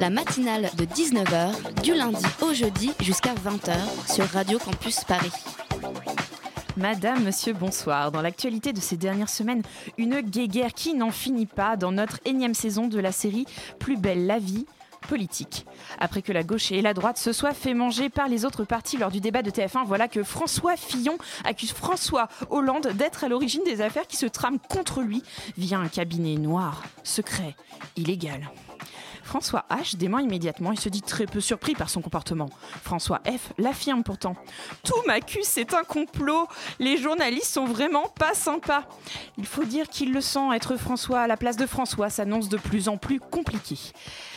La matinale de 19h, du lundi au jeudi jusqu'à 20h sur Radio Campus Paris. Madame, monsieur, bonsoir. Dans l'actualité de ces dernières semaines, une guéguerre qui n'en finit pas dans notre énième saison de la série Plus belle la vie politique. Après que la gauche et la droite se soient fait manger par les autres partis lors du débat de TF1, voilà que François Fillon accuse François Hollande d'être à l'origine des affaires qui se trament contre lui via un cabinet noir, secret, illégal. François H dément immédiatement et se dit très peu surpris par son comportement. François F l'affirme pourtant. Tout m'accuse, c'est un complot. Les journalistes sont vraiment pas sympas. Il faut dire qu'il le sent, être François à la place de François s'annonce de plus en plus compliqué.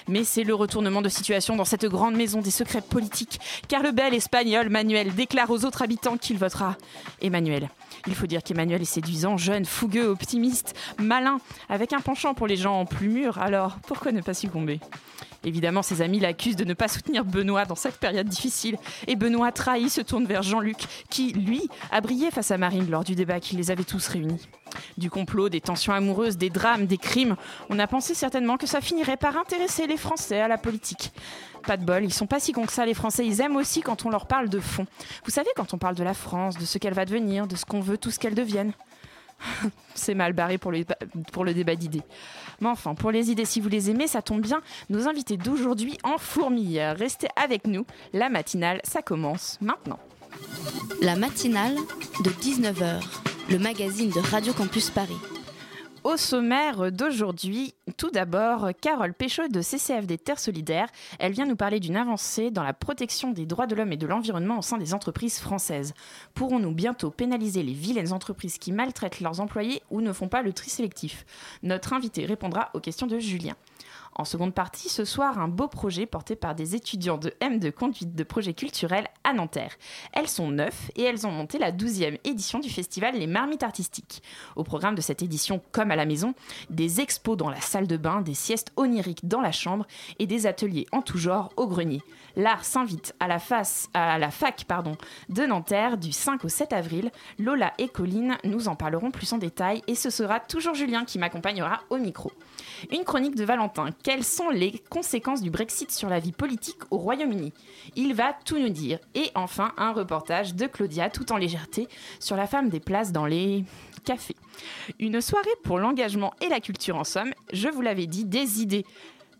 Mais c'est le retournement de situation dans cette grande maison des secrets politiques, car le bel espagnol Manuel déclare aux autres habitants qu'il votera Emmanuel. Il faut dire qu'Emmanuel est séduisant, jeune, fougueux, optimiste, malin, avec un penchant pour les gens plus mûrs, alors pourquoi ne pas succomber? Évidemment, ses amis l'accusent de ne pas soutenir Benoît dans cette période difficile. Et Benoît trahi se tourne vers Jean-Luc, qui, lui, a brillé face à Marine lors du débat qui les avait tous réunis. Du complot, des tensions amoureuses, des drames, des crimes, on a pensé certainement que ça finirait par intéresser les Français à la politique. Pas de bol, ils sont pas si cons que ça les Français, ils aiment aussi quand on leur parle de fond. Vous savez, quand on parle de la France, de ce qu'elle va devenir, de ce qu'on veut tout ce qu'elle devienne. C'est mal barré pour le, débat d'idées. Mais enfin, pour les idées, si vous les aimez, ça tombe bien. Nos invités d'aujourd'hui en fourmilière. Restez avec nous. La matinale, ça commence maintenant. La matinale de 19h, le magazine de Radio Campus Paris. Au sommaire d'aujourd'hui, tout d'abord, Carole Péchaud de CCFD Terre Solidaire. Elle vient nous parler d'une avancée dans la protection des droits de l'homme et de l'environnement au sein des entreprises françaises. Pourrons-nous bientôt pénaliser les vilaines entreprises qui maltraitent leurs employés ou ne font pas le tri sélectif? Notre invité répondra aux questions de Julien. En seconde partie, ce soir, un beau projet porté par des étudiants de M de conduite de projets culturels à Nanterre. Elles sont neuf et elles ont monté la 12e édition du festival Les Marmites Artistiques. Au programme de cette édition, comme à la maison, des expos dans la salle de bain, des siestes oniriques dans la chambre et des ateliers en tout genre au grenier. L'art s'invite à la, face, à la fac pardon, de Nanterre du 5 au 7 avril. Lola et Colline nous en parleront plus en détail et ce sera toujours Julien qui m'accompagnera au micro. Une chronique de Valentin. Quelles sont les conséquences du Brexit sur la vie politique au Royaume-Uni? Il va tout nous dire. Et enfin, un reportage de Claudia, tout en légèreté, sur la femme des places dans les cafés. Une soirée pour l'engagement et la culture en somme. Je vous l'avais dit, des idées.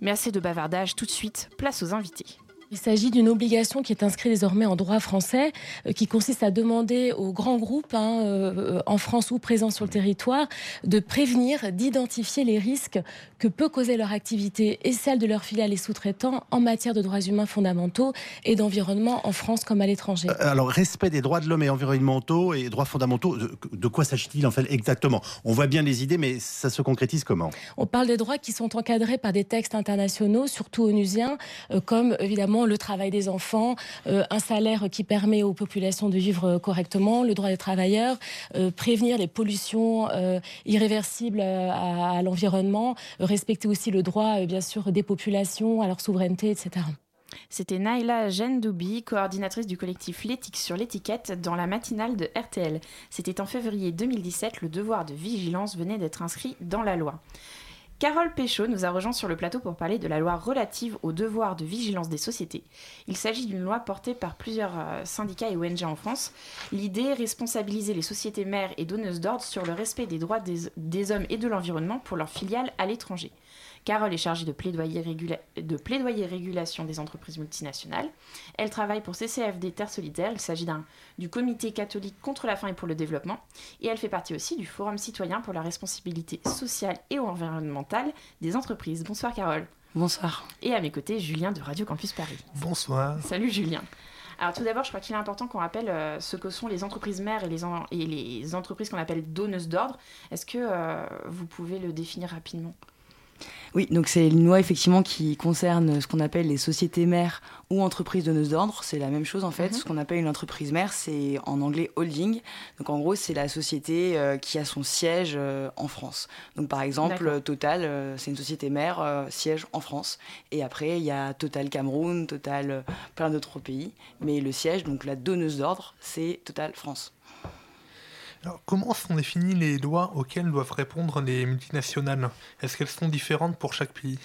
Mais assez de bavardage, tout de suite, place aux invités. Il s'agit d'une obligation qui est inscrite désormais en droit français, euh, qui consiste à demander aux grands groupes hein, euh, en France ou présents sur le territoire de prévenir, d'identifier les risques que peut causer leur activité et celle de leurs filiales et sous-traitants en matière de droits humains fondamentaux et d'environnement en France comme à l'étranger. Euh, Alors, respect des droits de l'homme et environnementaux et droits fondamentaux, de, de quoi s'agit-il en fait exactement? On voit bien les idées, mais ça se concrétise comment? On parle des droits qui sont encadrés par des textes internationaux, surtout onusiens, euh, comme évidemment le travail des enfants, euh, un salaire qui permet aux populations de vivre correctement, le droit des travailleurs, euh, prévenir les pollutions irréversibles à, à l'environnement, respecter aussi le droit, euh, bien sûr, des populations à leur souveraineté, etc. C'était Naila Gendoubi, coordinatrice du collectif L'éthique sur l'étiquette dans la matinale de RTL. C'était en février 2017, le devoir de vigilance venait d'être inscrit dans la loi. Carole Péchaud nous a rejoint sur le plateau pour parler de la loi relative au devoir de vigilance des sociétés. Il s'agit d'une loi portée par plusieurs euh, syndicats et ONG en France. L'idée, responsabiliser les sociétés mères et donneuses d'ordre sur le respect des droits des hommes et de l'environnement pour leurs filiales à l'étranger. Carole est chargée de plaidoyer, régula- de plaidoyer régulation des entreprises multinationales. Elle travaille pour CCFD Terre Solidaire. Il s'agit d'un- du Comité catholique contre la faim et pour le développement. Et elle fait partie aussi du Forum citoyen pour la responsabilité sociale et environnementale des entreprises. Bonsoir Carole. Bonsoir. Et à mes côtés, Julien de Radio Campus Paris. Bonsoir. Salut Julien. Alors tout d'abord, je crois qu'il est important qu'on rappelle euh, ce que sont les entreprises mères et les, en- et les entreprises qu'on appelle donneuses d'ordre. Est-ce que euh, vous pouvez le définir rapidement? Oui, donc c'est une loi effectivement qui concerne ce qu'on appelle les sociétés mères ou entreprises donneuses d'ordre. C'est la même chose en fait. Mhm. Ce qu'on appelle une entreprise mère, c'est en anglais holding. Donc en gros, c'est la société euh, qui a son siège euh, en France. Donc par exemple. Total, euh, c'est une société mère, siège en France. Et après, il y a Total Cameroun, Total plein d'autres pays. Mais le siège, donc la donneuse d'ordre, c'est Total France. Comment sont définies les lois auxquelles doivent répondre les multinationales? Est-ce qu'elles sont différentes pour chaque pays?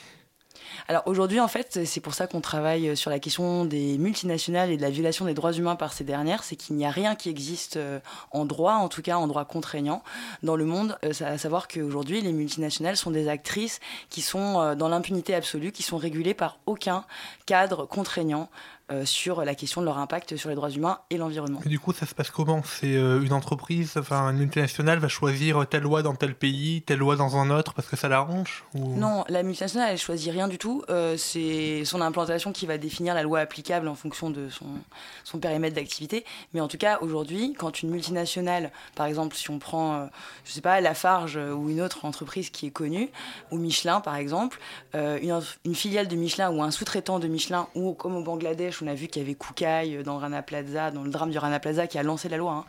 Alors aujourd'hui, en fait, c'est pour ça qu'on travaille sur la question des multinationales et de la violation des droits humains par ces dernières. C'est qu'il n'y a rien qui existe euh, en droit, en tout cas en droit contraignant, dans le monde. Euh, À savoir qu'aujourd'hui, les multinationales sont des actrices qui sont euh, dans l'impunité absolue, qui sont régulées par aucun cadre contraignant euh, sur la question de leur impact sur les droits humains et l'environnement. Et du coup, ça se passe comment? C'est euh, une entreprise, enfin une multinationale va choisir telle loi dans tel pays, telle loi dans un autre parce que ça l'arrange ou... Non, la multinationale, elle choisit rien du tout. Euh, c'est son implantation qui va définir la loi applicable en fonction de son, son périmètre d'activité. Mais en tout cas, aujourd'hui, quand une multinationale, par exemple, si on prend, je sais pas, Lafarge ou une autre entreprise qui est connue, ou Michelin, par exemple, une, une filiale de Michelin ou un sous-traitant de Michelin, ou comme au Bangladesh, on a vu qu'il y avait Kukai dans Rana Plaza, dans le drame du Rana Plaza, qui a lancé la loi. hein.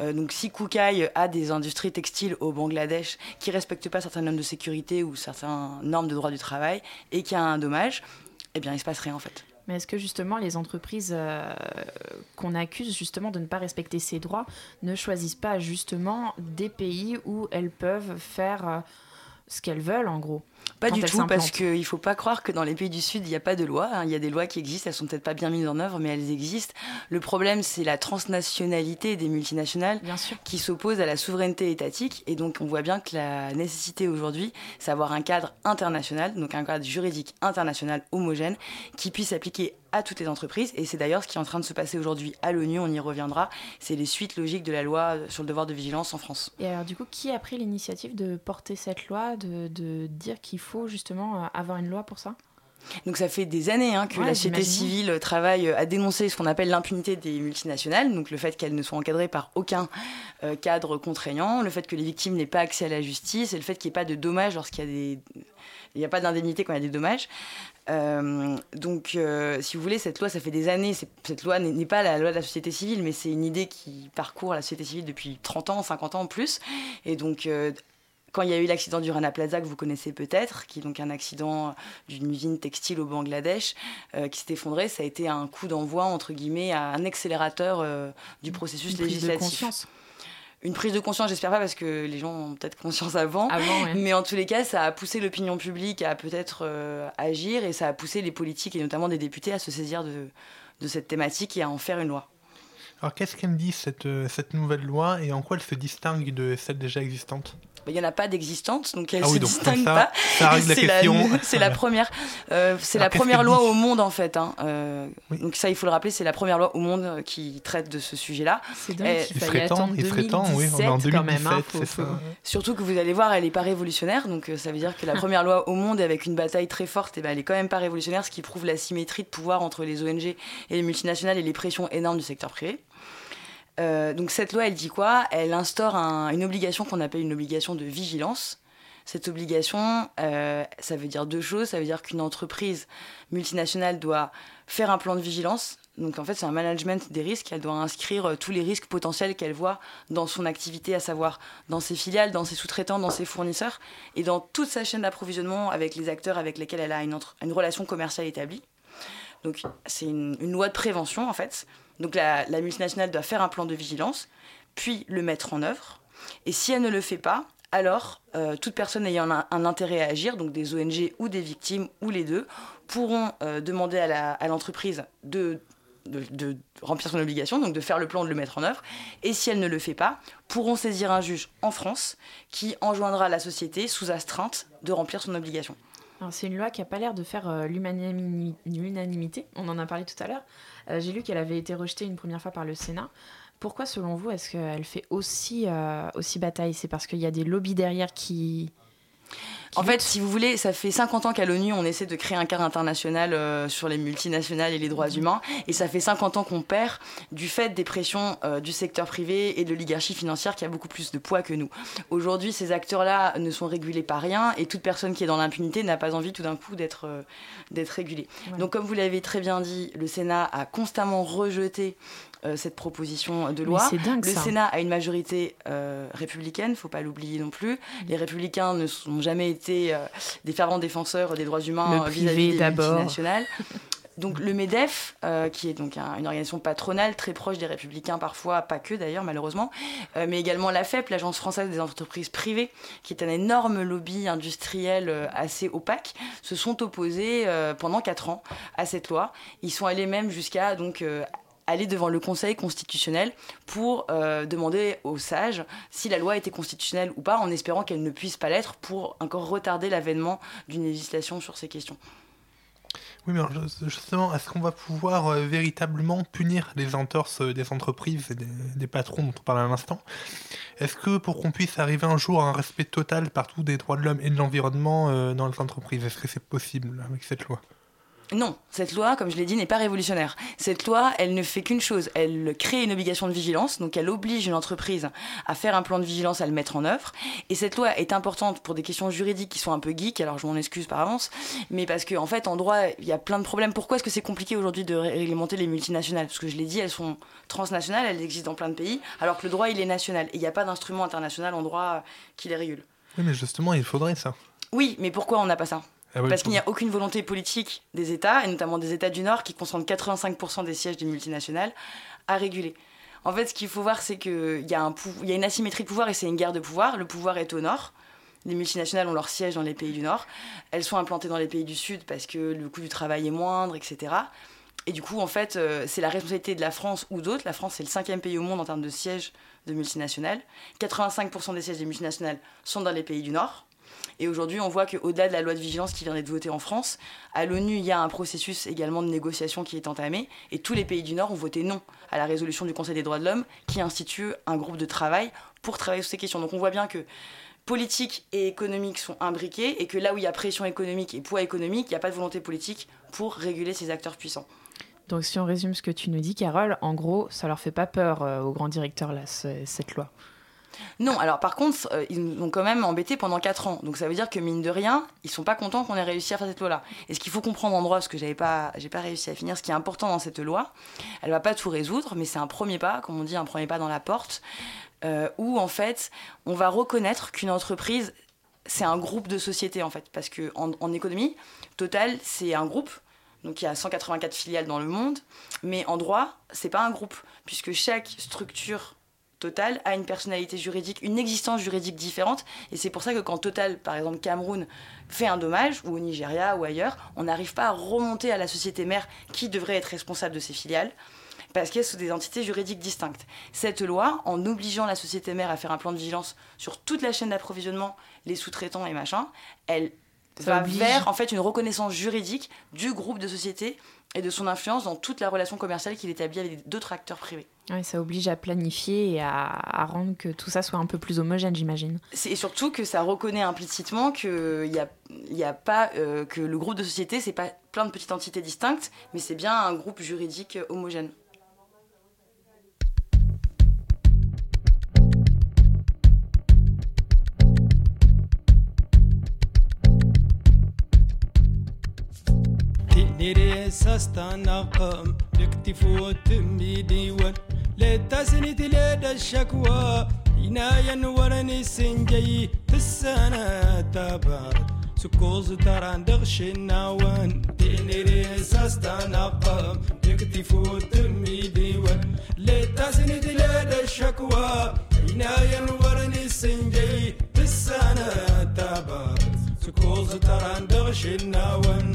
Euh, donc si Kukai a des industries textiles au Bangladesh qui respectent pas certaines normes de sécurité ou certaines normes de droit du travail et qu'il y a un dommage, eh bien il se passe rien en fait. Mais est-ce que justement les entreprises euh, qu'on accuse justement de ne pas respecter ces droits ne choisissent pas justement des pays où elles peuvent faire euh, ce qu'elles veulent en gros? Pas du tout, parce qu'il ne faut pas croire que dans les pays du Sud, il n'y a pas de loi. hein. Il y a des lois qui existent, elles sont peut-être pas bien mises en œuvre, mais elles existent. Le problème, c'est la transnationalité des multinationales Bien sûr. qui s'oppose à la souveraineté étatique. Et donc, on voit bien que la nécessité aujourd'hui, c'est d'avoir un cadre international, donc un cadre juridique international homogène, qui puisse s'appliquer à toutes les entreprises. Et c'est d'ailleurs ce qui est en train de se passer aujourd'hui à l'ONU, on y reviendra. C'est les suites logiques de la loi sur le devoir de vigilance en France. Et alors du coup, qui a pris l'initiative de porter cette loi, de, de dire qu'il faut justement euh, avoir une loi pour ça? Donc ça fait des années hein, que Ouais, la société civile travaille à dénoncer ce qu'on appelle l'impunité des multinationales, donc le fait qu'elles ne soient encadrées par aucun euh, cadre contraignant, le fait que les victimes n'aient pas accès à la justice et le fait qu'il n'y ait pas de dommages lorsqu'il y a des... Il n'y a pas d'indemnité quand il y a des dommages. Euh, donc, euh, si vous voulez, cette loi, ça fait des années. Cette loi n'est pas la loi de la société civile, mais c'est une idée qui parcourt la société civile depuis 30 ans, 50 ans en plus. Et donc, euh, quand il y a eu l'accident du Rana Plaza, que vous connaissez peut-être, qui est donc un accident d'une usine textile au Bangladesh, euh, qui s'est effondrée, ça a été un coup d'envoi, entre guillemets, à un accélérateur euh, du processus Une prise de législatif. conscience. Une prise de conscience, j'espère pas, parce que les gens ont peut-être conscience avant. Avant, ouais. Mais en tous les cas, ça a poussé l'opinion publique à peut-être euh, agir et ça a poussé les politiques et notamment des députés à se saisir de, de cette thématique et à en faire une loi. Alors qu'est-ce qu'elle dit cette, cette nouvelle loi et en quoi elle se distingue de celle déjà existante? Il n'y en a pas d'existante, donc elle Ah ne oui, se donc distingue ça- pas. ça règle la C'est question. C'est la première, euh, c'est Alors, la première qu'elle loi au monde en fait. hein. Euh, Oui. Donc ça, il faut le rappeler, c'est la première loi au monde qui traite de ce sujet-là. C'est dingue qu'il Il fallait serait temps, attendre il serait temps, oui, on est 2017 quand même. 2017, hein, faut- c'est faut- ça. Surtout que vous allez voir, elle n'est pas révolutionnaire, donc euh, ça veut dire que la première loi au monde avec une bataille très forte, eh ben, elle est quand même pas révolutionnaire, ce qui prouve la symétrie de pouvoir entre les ONG et les multinationales et les pressions énormes du secteur privé. Euh, donc cette loi, elle dit quoi? Elle instaure un- une obligation qu'on appelle une obligation de vigilance. Cette obligation, euh, ça veut dire deux choses. Ça veut dire qu'une entreprise multinationale doit faire un plan de vigilance. Donc en fait, c'est un management des risques. Elle doit inscrire euh, tous les risques potentiels qu'elle voit dans son activité, à savoir dans ses filiales, dans ses sous-traitants, dans ses fournisseurs et dans toute sa chaîne d'approvisionnement avec les acteurs avec lesquels elle a une, relation commerciale établie. Donc c'est une loi de prévention en fait. Donc la, multinationale doit faire un plan de vigilance, puis le mettre en œuvre. Et si elle ne le fait pas, alors euh, toute personne ayant un, intérêt à agir, donc des ONG ou des victimes ou les deux, pourront euh, demander à l'entreprise de, de, de remplir son obligation, donc de faire le plan, de le mettre en œuvre. Et si elle ne le fait pas, pourront saisir un juge en France qui enjoindra la société sous astreinte de remplir son obligation. C'est une loi qui n'a pas l'air de faire euh, l'unanimi- l'unanimité. On en a parlé tout à l'heure. Euh, J'ai lu qu'elle avait été rejetée une première fois par le Sénat. Pourquoi, selon vous, est-ce qu'elle fait aussi, euh, aussi bataille? C'est parce qu'il y a des lobbies derrière qui, En fait, si vous voulez, ça fait 50 ans qu'à l'ONU, on essaie de créer un cadre international euh, sur les multinationales et les droits humains. Et ça fait 50 ans qu'on perd du fait des pressions euh, du secteur privé et de l'oligarchie financière qui a beaucoup plus de poids que nous. Aujourd'hui, ces acteurs-là ne sont régulés par rien et toute personne qui est dans l'impunité n'a pas envie tout d'un coup d'être euh, d'être régulée. Donc, comme vous l'avez très bien dit, le Sénat a constamment rejeté cette proposition de loi. Dingue, le ça. Sénat a une majorité euh, républicaine, faut pas l'oublier non plus. Les républicains ne sont jamais été euh, des fervents défenseurs des droits humains euh, vis-à-vis des d'abord. multinationales. Donc le MEDEF, euh, qui est donc un- une organisation patronale très proche des républicains parfois, pas que d'ailleurs malheureusement, euh, mais également l'AFEP, l'Agence française des entreprises privées, qui est un énorme lobby industriel euh, assez opaque, se sont opposés euh, pendant quatre ans à cette loi. Ils sont allés même jusqu'à donc euh, aller devant le Conseil constitutionnel pour euh, demander aux sages si la loi était constitutionnelle ou pas, en espérant qu'elle ne puisse pas l'être pour encore retarder l'avènement d'une législation sur ces questions. Oui, mais justement, est-ce qu'on va pouvoir euh, véritablement punir les entorses euh, des entreprises et des, patrons dont on parlait à l'instant? Est-ce que pour qu'on puisse arriver un jour à un respect total partout des droits de l'homme et de l'environnement dans les entreprises, est-ce que c'est possible avec cette loi? Non, cette loi, comme je l'ai dit, n'est pas révolutionnaire. Cette loi, elle ne fait qu'une chose. Elle crée une obligation de vigilance, donc elle oblige une entreprise à faire un plan de vigilance, à le mettre en œuvre. Et cette loi est importante pour des questions juridiques qui sont un peu geeks, alors je m'en excuse par avance, mais parce qu'en en fait, en droit, il y a plein de problèmes. Pourquoi est-ce que c'est compliqué aujourd'hui de ré- réglementer les multinationales? Parce que je l'ai dit, elles sont transnationales, elles existent dans plein de pays, alors que le droit, il est national. Et il n'y a pas d'instrument international en droit qui les régule. Oui, mais justement, il faudrait ça. Oui, mais pourquoi on n'a pas ça? Ah Parce qu'il n'y a aucune volonté politique des États, et notamment des États du Nord, qui concentrent 85% des sièges des multinationales, à réguler. En fait, ce qu'il faut voir, c'est qu'il y, a un y a une asymétrie de pouvoir et c'est une guerre de pouvoir. Le pouvoir est au Nord. Les multinationales ont leur siège dans les pays du Nord. Elles sont implantées dans les pays du Sud parce que le coût du travail est moindre, etc. Et du coup, en fait, euh, c'est la responsabilité de la France ou d'autres. La France, c'est le cinquième pays au monde en termes de sièges de multinationales. 85% des sièges des multinationales sont dans les pays du Nord. Et aujourd'hui, on voit qu'au-delà de la loi de vigilance qui vient d'être votée en France, à l'ONU, il y a un processus également de négociation qui est entamé. Et tous les pays du Nord ont voté non à la résolution du Conseil des droits de l'homme qui institue un groupe de travail pour travailler sur ces questions. Donc on voit bien que politique et économique sont imbriqués et que là où il y a pression économique et poids économique, il n'y a pas de volonté politique pour réguler ces acteurs puissants. Donc si on résume ce que tu nous dis, Carole, en gros, ça leur fait pas peur euh, aux grands directeurs, là, ce- cette loi? Non, alors par contre, euh, ils nous ont quand même embêtés pendant 4 ans. Donc ça veut dire que mine de rien, ils sont pas contents qu'on ait réussi à faire cette loi-là. Et ce qu'il faut comprendre en droit, parce que j'avais pas, j'ai pas réussi à finir, ce qui est important dans cette loi, elle va pas tout résoudre, mais c'est un premier pas, comme on dit, un premier pas dans la porte, euh, où en fait, on va reconnaître qu'une entreprise, c'est un groupe de sociétés en fait, parce que en, économie, Total, c'est un groupe. Donc il y a 184 filiales dans le monde, mais en droit, c'est pas un groupe, puisque chaque structure Total a une personnalité juridique, une existence juridique différente. Et c'est pour ça que quand Total, par exemple Cameroun, fait un dommage, ou au Nigeria ou ailleurs, on n'arrive pas à remonter à la société mère qui devrait être responsable de ses filiales, parce qu'elles sont des entités juridiques distinctes. Cette loi, en obligeant la société mère à faire un plan de vigilance sur toute la chaîne d'approvisionnement, les sous-traitants et machin, elle Ça va oblige. vers en fait une reconnaissance juridique du groupe de société et de son influence dans toute la relation commerciale qu'il établit avec d'autres acteurs privés. Ouais, ça oblige à planifier et à, à rendre que tout ça soit un peu plus homogène, j'imagine. Et surtout que ça reconnaît implicitement a, il y a pas euh, que le groupe de société, c'est pas plein de petites entités distinctes, mais c'est bien un groupe juridique homogène. Nere sastan aqam لا midiwan Lettasni الشكوى shakwa Inaya warani في السنة tabar سكوز تران دغش النوان ديني ريساس تنقم يكتفو تمي ديوان لتاسني دلاد الشكوى عناية ورني سنجي. السنة تابر سكوز تران دغش النوان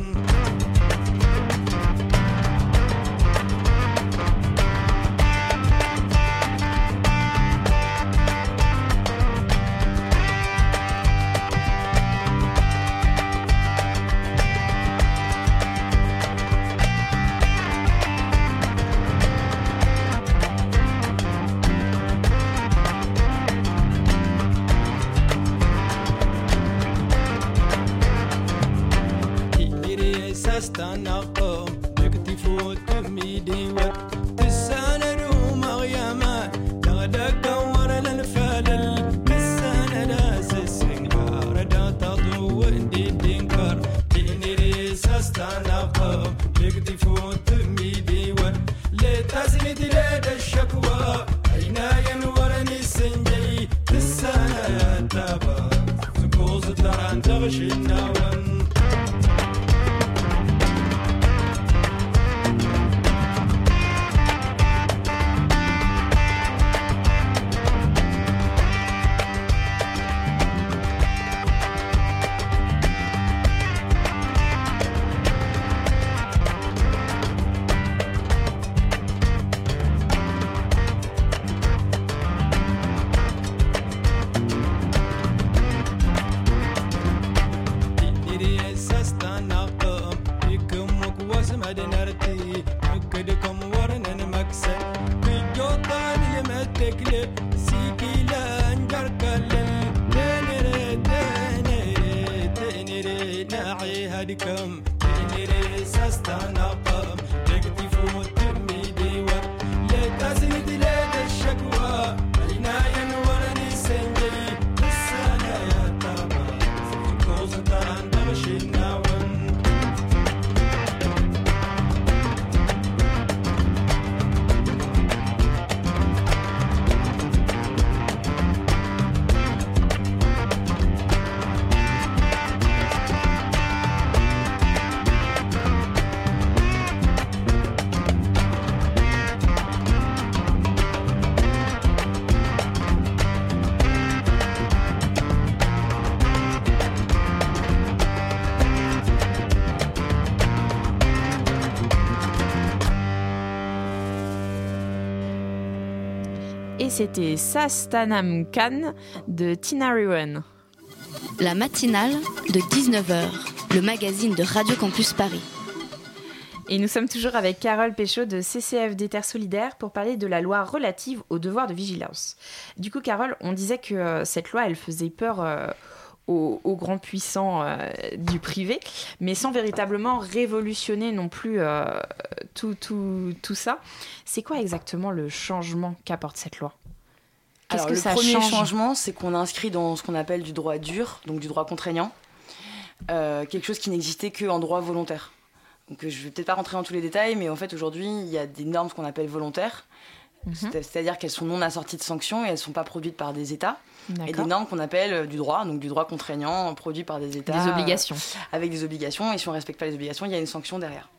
tanah oh. C'était Sastanam Khan de Tina Rewen. La matinale de 19h, le magazine de Radio Campus Paris. Et nous sommes toujours avec Carole Péchaud de CCF des Terres Solidaires pour parler de la loi relative au devoir de vigilance. Du coup, Carole, on disait que euh, cette loi, elle faisait peur euh, aux, aux grands puissants euh, du privé, mais sans véritablement révolutionner non plus tout, tout, tout ça. C'est quoi exactement le changement qu'apporte cette loi? Alors, que le ça premier change changement, c'est qu'on a inscrit dans ce qu'on appelle du droit dur, donc du droit contraignant, euh, quelque chose qui n'existait qu'en droit volontaire. Donc, euh, je vais peut-être pas rentrer dans tous les détails, mais en fait, aujourd'hui, il y a des normes qu'on appelle volontaires, Mhm. C'est- c'est-à-dire qu'elles sont non assorties de sanctions et elles ne sont pas produites par des États. Et des normes qu'on appelle euh, du droit, donc du droit contraignant, produit par des États. Des obligations. euh, avec des obligations, et si on ne respecte pas les obligations, il y a une sanction derrière.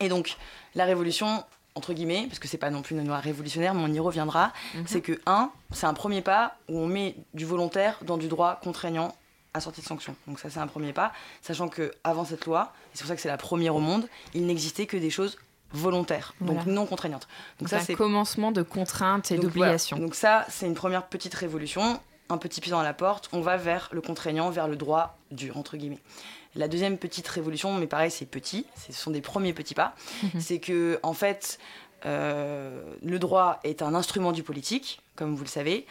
Et donc, la révolution, entre guillemets, parce que c'est pas non plus une loi révolutionnaire, mais on y reviendra, Mhm. c'est que, un, c'est un premier pas où on met du volontaire dans du droit contraignant assorti de sanctions. Donc ça, c'est un premier pas, sachant que avant cette loi, et c'est pour ça que c'est la première au monde, il n'existait que des choses volontaires, donc non contraignantes. Donc, ça, un c'est commencement de contraintes et donc d'obligations. voilà. Donc ça, c'est une première petite révolution, un petit pied dans la porte. On va vers le contraignant, vers le droit dur, entre guillemets. La deuxième petite révolution, mais pareil, c'est petit, ce sont des premiers petits pas, Mhm. c'est que, en fait, euh, le droit est un instrument du politique, comme vous le savez.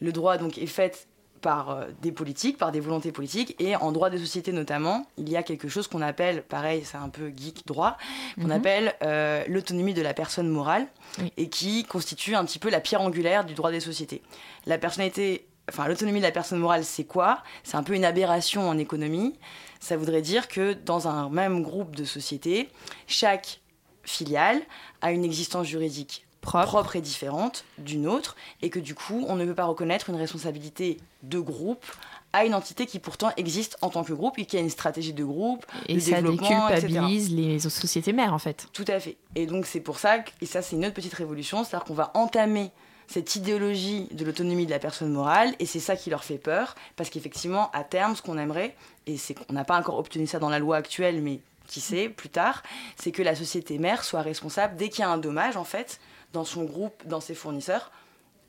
Le droit, donc, est fait par euh, des politiques, par des volontés politiques, et en droit des sociétés notamment, il y a quelque chose qu'on appelle, pareil, c'est un peu geek droit, qu'on Mhm. appelle euh, l'autonomie de la personne morale, Oui. et qui constitue un petit peu la pierre angulaire du droit des sociétés. La personnalité, enfin l'autonomie de la personne morale, c'est quoi? C'est un peu une aberration en économie. Ça voudrait dire que dans un même groupe de sociétés, chaque filiale a une existence juridique propre, et différente d'une autre, et que du coup, on ne peut pas reconnaître une responsabilité de groupe à une entité qui pourtant existe en tant que groupe et qui a une stratégie de groupe, Et de ça développement, etc. déculpabilise les sociétés mères, en fait. Tout à fait. Et donc c'est pour ça, que, et ça c'est une autre petite révolution, c'est-à-dire qu'on va entamer cette idéologie de l'autonomie de la personne morale, et c'est ça qui leur fait peur, parce qu'effectivement, à terme, ce qu'on aimerait, et c'est qu'on n'a pas encore obtenu ça dans la loi actuelle, mais qui sait, plus tard, c'est que la société mère soit responsable, dès qu'il y a un dommage, en fait, dans son groupe, dans ses fournisseurs,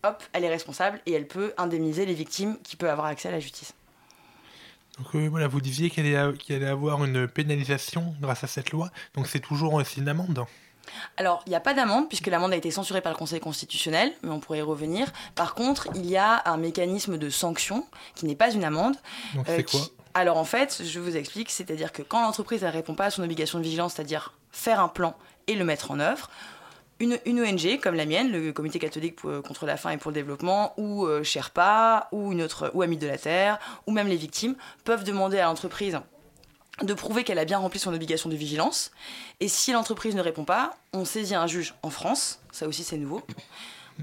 hop, elle est responsable, et elle peut indemniser les victimes qui peuvent avoir accès à la justice. Donc euh, voilà, vous disiez qu'il allait, allait avoir une pénalisation grâce à cette loi, donc c'est toujours aussi une amende. Alors, il n'y a pas d'amende, puisque l'amende a été censurée par le Conseil constitutionnel, mais on pourrait y revenir. Par contre, il y a un mécanisme de sanction qui n'est pas une amende. Donc euh, c'est qui- quoi Alors, en fait, je vous explique, c'est-à-dire que quand l'entreprise ne répond pas à son obligation de vigilance, c'est-à-dire faire un plan et le mettre en œuvre, une, une ONG comme la mienne, le Comité catholique pour- euh, contre la faim et pour le développement, ou euh, Sherpa, ou une autre, ou Amis de la Terre, ou même les victimes, peuvent demander à l'entreprise de prouver qu'elle a bien rempli son obligation de vigilance. Et si l'entreprise ne répond pas, on saisit un juge en France, ça aussi c'est nouveau,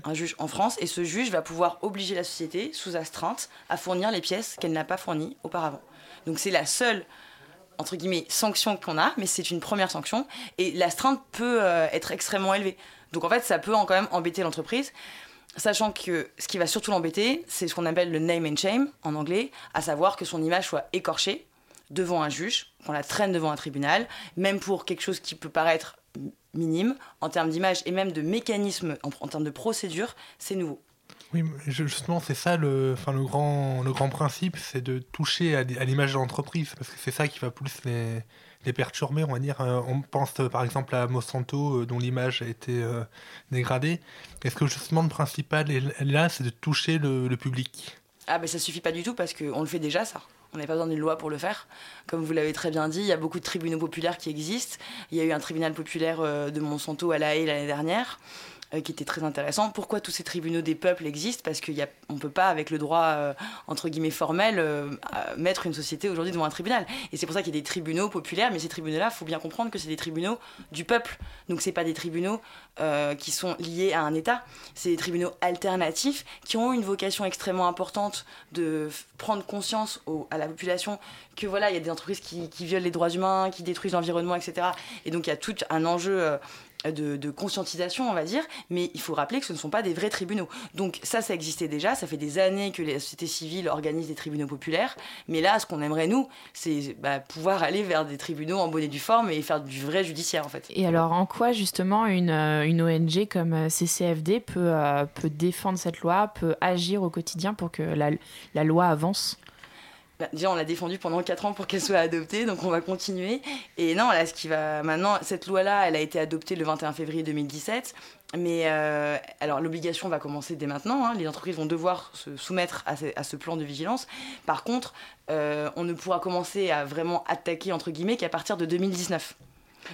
un juge en France, et ce juge va pouvoir obliger la société, sous astreinte, à fournir les pièces qu'elle n'a pas fournies auparavant. Donc c'est la seule entre guillemets sanction qu'on a, mais c'est une première sanction et l'astreinte peut euh, être extrêmement élevée. Donc en fait, ça peut quand même embêter l'entreprise, sachant que ce qui va surtout l'embêter, c'est ce qu'on appelle le name and shame en anglais, à savoir que son image soit écorchée devant un juge, qu'on la traîne devant un tribunal, même pour quelque chose qui peut paraître minime en termes d'image et même de mécanisme, en, en termes de procédure, c'est nouveau. Oui, justement, c'est ça le, enfin, le, grand, le grand principe, c'est de toucher à, à l'image de l'entreprise, parce que c'est ça qui va plus les, les perturber, on va dire. Euh, on pense euh, par exemple à Monsanto, euh, dont l'image a été dégradée. Est-ce que justement le principal est là, c'est de toucher le, le public? Ah ben ça suffit pas du tout, parce qu'on le fait déjà, ça. On n'a pas besoin d'une loi pour le faire. Comme vous l'avez très bien dit, il y a beaucoup de tribunaux populaires qui existent. Il y a eu un tribunal populaire de Monsanto à La Haye l'année dernière. Euh, qui était très intéressant. Pourquoi tous ces tribunaux des peuples existent? Parce qu'on ne peut pas, avec le droit, euh, entre guillemets, formel, euh, mettre une société aujourd'hui devant un tribunal. Et c'est pour ça qu'il y a des tribunaux populaires, mais ces tribunaux-là, il faut bien comprendre que c'est des tribunaux du peuple. Donc ce pas des tribunaux qui sont liés à un État, c'est des tribunaux alternatifs qui ont une vocation extrêmement importante de prendre conscience à la population que voilà, il y a des entreprises qui, qui violent les droits humains, qui détruisent l'environnement, etc. Et donc il y a tout un enjeu de, conscientisation, on va dire, mais il faut rappeler que ce ne sont pas des vrais tribunaux. Donc ça, ça existait déjà, ça fait des années que les sociétés civiles organisent des tribunaux populaires, mais là, ce qu'on aimerait, nous, c'est bah, pouvoir aller vers des tribunaux en bonne et due forme et faire du vrai judiciaire, en fait. Et alors, en quoi, justement, une, euh, une ONG comme euh, CCFD peut, euh, peut défendre cette loi, peut agir au quotidien pour que la, la loi avance? Bah, déjà, on l'a défendu pendant 4 ans pour qu'elle soit adoptée, donc on va continuer. Et non, ce qui va maintenant, cette loi-là, elle a été adoptée le 21 février 2017. Mais euh, alors, l'obligation va commencer dès maintenant. Hein. Les entreprises vont devoir se soumettre à ce, à ce plan de vigilance. Par contre, euh, on ne pourra commencer à vraiment attaquer, entre guillemets, qu'à partir de 2019.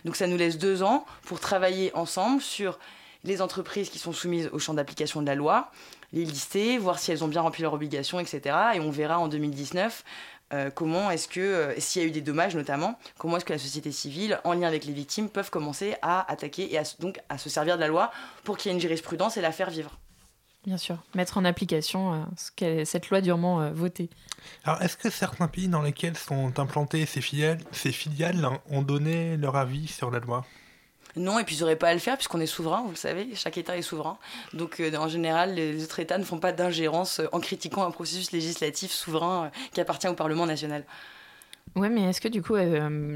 Donc, ça nous laisse deux ans pour travailler ensemble sur les entreprises qui sont soumises au champ d'application de la loi, les lister, voir si elles ont bien rempli leurs obligations, etc. Et on verra en 2019 euh, comment est-ce que, euh, s'il y a eu des dommages notamment, comment est-ce que la société civile, en lien avec les victimes, peuvent commencer à attaquer et à, donc à se servir de la loi pour qu'il y ait une jurisprudence et la faire vivre. Bien sûr, mettre en application euh, ce cette loi durement votée. Alors, est-ce que certains pays dans lesquels sont implantées ces filiales, ces filiales ont donné leur avis sur la loi? Non, et puis ils n'auraient pas à le faire puisqu'on est souverain, vous le savez, chaque État est souverain. Donc euh, en général, les autres États ne font pas d'ingérence euh, en critiquant un processus législatif souverain euh, qui appartient au Parlement national. Ouais, mais est-ce que du coup,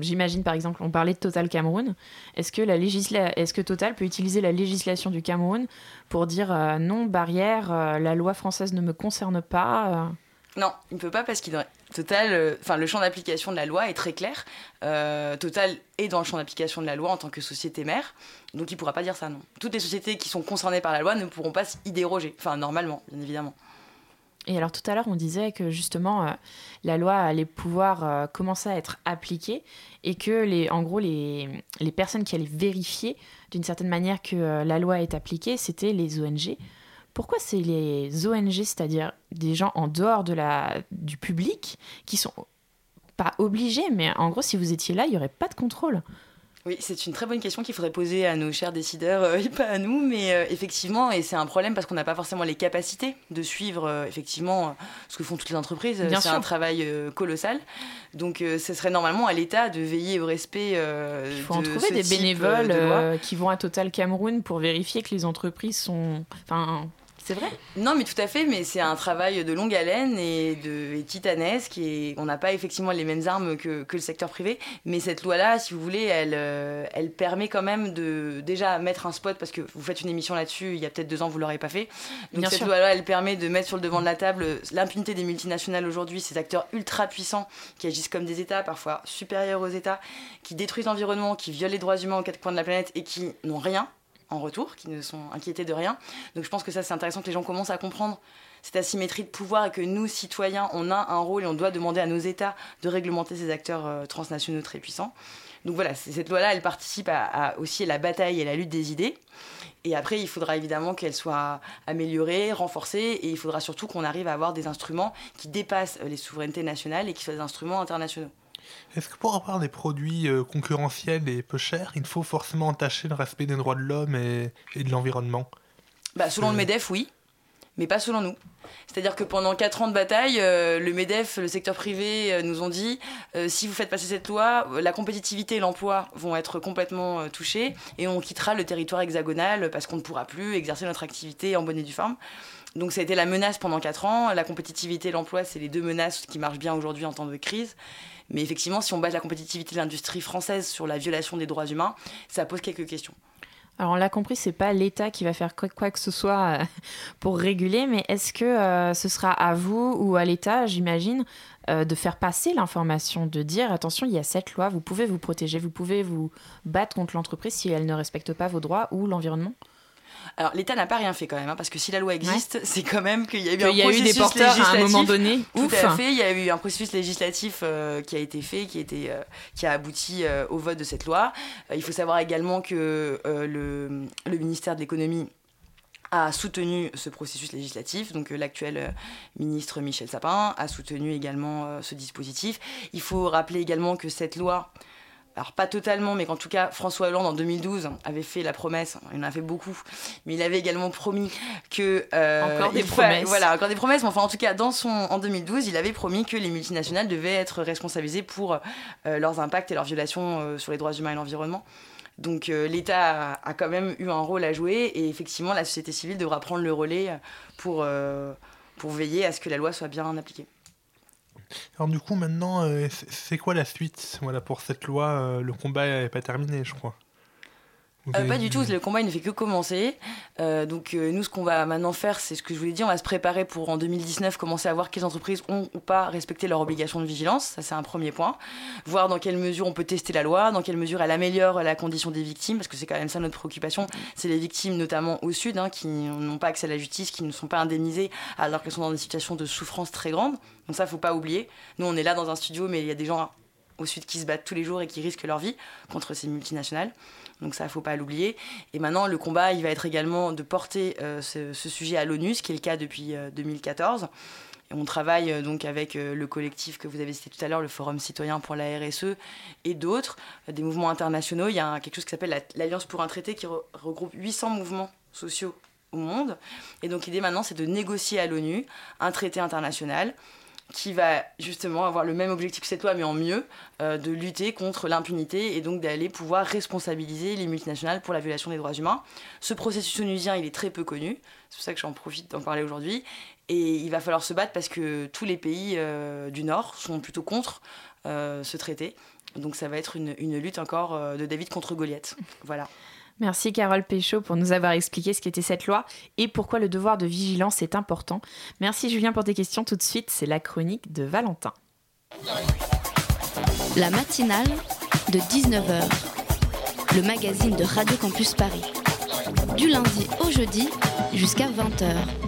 j'imagine par exemple, on parlait de Total Cameroun, est-ce que, la législa... est-ce que Total peut utiliser la législation du Cameroun pour dire non, barrière, la loi française ne me concerne pas non, il ne peut pas parce qu'il Total, euh, enfin le champ d'application de la loi est très clair. Euh, Total est dans le champ d'application de la loi en tant que société mère, donc il ne pourra pas dire ça non. Toutes les sociétés qui sont concernées par la loi ne pourront pas y déroger, enfin normalement, bien évidemment. Et alors tout à l'heure, on disait que justement, euh, la loi allait pouvoir commencer à être appliquée et que, les, en gros, les, les personnes qui allaient vérifier d'une certaine manière que la loi est appliquée, c'était les ONG pourquoi c'est les ONG, c'est-à-dire des gens en dehors de la, du public, qui sont pas obligés, mais en gros, si vous étiez là, il n'y aurait pas de contrôle oui, c'est une très bonne question qu'il faudrait poser à nos chers décideurs euh, et pas à nous, mais euh, effectivement, et c'est un problème parce qu'on n'a pas forcément les capacités de suivre euh, effectivement ce que font toutes les entreprises. C'est un travail colossal. Donc, ce serait normalement à l'État de veiller au respect. Il faut en trouver des bénévoles qui vont à Total Cameroun pour vérifier que les entreprises sont. Enfin, c'est vrai Non, mais tout à fait, mais c'est un travail de longue haleine et, de, titanesque. Et on n'a pas effectivement les mêmes armes que, le secteur privé. Mais cette loi-là, si vous voulez, elle, euh, elle permet quand même de déjà mettre un spot, parce que vous faites une émission là-dessus, il y a peut-être deux ans, vous ne l'aurez pas fait. Donc cette loi-là, elle permet de mettre sur le devant de la table l'impunité des multinationales aujourd'hui, ces acteurs ultra puissants qui agissent comme des États, parfois supérieurs aux États, qui détruisent l'environnement, qui violent les droits humains aux quatre coins de la planète et qui n'ont rien en retour, qui ne sont inquiétés de rien. Donc je pense que ça, c'est intéressant que les gens commencent à comprendre cette asymétrie de pouvoir et que nous, citoyens, on a un rôle et on doit demander à nos États de réglementer ces acteurs euh, transnationaux très puissants. Donc voilà, cette loi-là, elle participe aussi à la bataille et à la lutte des idées. Et après, il faudra évidemment qu'elle soit améliorée, renforcée, et il faudra surtout qu'on arrive à avoir des instruments qui dépassent euh, les souverainetés nationales et qui soient des instruments internationaux. Est-ce que pour avoir des produits euh, concurrentiels et peu chers, il faut forcément entacher le respect des droits de l'homme et, et de l'environnement? Bah, selon le MEDEF, oui, mais pas selon nous. C'est-à-dire que pendant 4 ans de bataille, euh, le MEDEF, le secteur privé euh, nous ont dit euh, si vous faites passer cette loi, la compétitivité et l'emploi vont être complètement euh, touchés et on quittera le territoire hexagonal parce qu'on ne pourra plus exercer notre activité en bonne et due forme. Donc ça a été la menace pendant 4 ans. La compétitivité et l'emploi, c'est les deux menaces qui marchent bien aujourd'hui en temps de crise. Mais effectivement, si on base la compétitivité de l'industrie française sur la violation des droits humains, ça pose quelques questions. Alors on l'a compris, c'est pas l'État qui va faire quoi, que ce soit euh, pour réguler, mais est-ce que euh, ce sera à vous ou à l'État, j'imagine, euh, de faire passer l'information, de dire attention, il y a cette loi, vous pouvez vous protéger, vous pouvez vous battre contre l'entreprise si elle ne respecte pas vos droits ou l'environnement? Alors l'État n'a pas rien fait quand même, hein, parce que si la loi existe, c'est quand même qu'il y a eu un y a eu des porteurs à un législatif. moment donné. Tout Ouf. à fait, il y a eu un processus législatif euh, qui a été fait, qui, était, euh, qui a abouti euh, au vote de cette loi. Il faut savoir également que le, le ministère de l'économie a soutenu ce processus législatif. Donc euh, l'actuel euh, ministre Michel Sapin a soutenu également euh, ce dispositif. Il faut rappeler également que cette loi, alors pas totalement, mais qu'en tout cas François Hollande en 2012 avait fait la promesse, il en a fait beaucoup, mais il avait également promis que... euh, Encore des fa- promesses. Voilà, encore des promesses, mais enfin en tout cas dans son, en 2012, il avait promis que les multinationales devaient être responsabilisées pour euh, leurs impacts et leurs violations euh, sur les droits humains et l'environnement. Donc l'État a, a quand même eu un rôle à jouer et effectivement la société civile devra prendre le relais pour, pour veiller à ce que la loi soit bien appliquée. Alors du coup, maintenant, euh, c'est- quoi la suite? Voilà, pour cette loi euh, Le combat n'est pas terminé, je crois. Euh, pas du tout, le combat il ne fait que commencer. Euh, donc euh, nous ce qu'on va maintenant faire, c'est ce que je vous l'ai dit, on va se préparer pour en 2019 commencer à voir quelles entreprises ont ou pas respecté leurs obligations de vigilance, ça c'est un premier point. Voir dans quelle mesure on peut tester la loi, dans quelle mesure elle améliore la condition des victimes, parce que c'est quand même ça notre préoccupation, c'est les victimes notamment au sud hein, qui n'ont pas accès à la justice, qui ne sont pas indemnisées alors qu'elles sont dans des situations de souffrance très grandes. Donc ça faut pas oublier. Nous on est là dans un studio mais il y a des gens au sud qui se battent tous les jours et qui risquent leur vie contre ces multinationales. Donc ça, faut pas l'oublier. Et maintenant, le combat, il va être également de porter euh, ce, sujet à l'ONU, ce qui est le cas depuis euh, 2014. Et on travaille euh, donc avec euh, le collectif que vous avez cité tout à l'heure, le Forum citoyen pour la RSE, et d'autres, euh, des mouvements internationaux. Il y a quelque chose qui s'appelle la- l'Alliance pour un traité qui re- regroupe 800 mouvements sociaux au monde. Et donc l'idée maintenant, c'est de négocier à l'ONU un traité international qui va justement avoir le même objectif que cette loi, mais en mieux, euh, de lutter contre l'impunité et donc d'aller pouvoir responsabiliser les multinationales pour la violation des droits humains. Ce processus onusien, il est très peu connu, c'est pour ça que j'en profite d'en parler aujourd'hui, et il va falloir se battre parce que tous les pays euh, du Nord sont plutôt contre euh, ce traité. Donc ça va être une, une lutte encore de David contre Goliath. Voilà. Merci Carole Péchaud pour nous avoir expliqué ce qu'était cette loi et pourquoi le devoir de vigilance est important. Merci Julien pour tes questions. Tout de suite, c'est la chronique de Valentin. La matinale de 19h. Le magazine de Radio Campus Paris. Du lundi au jeudi jusqu'à 20h.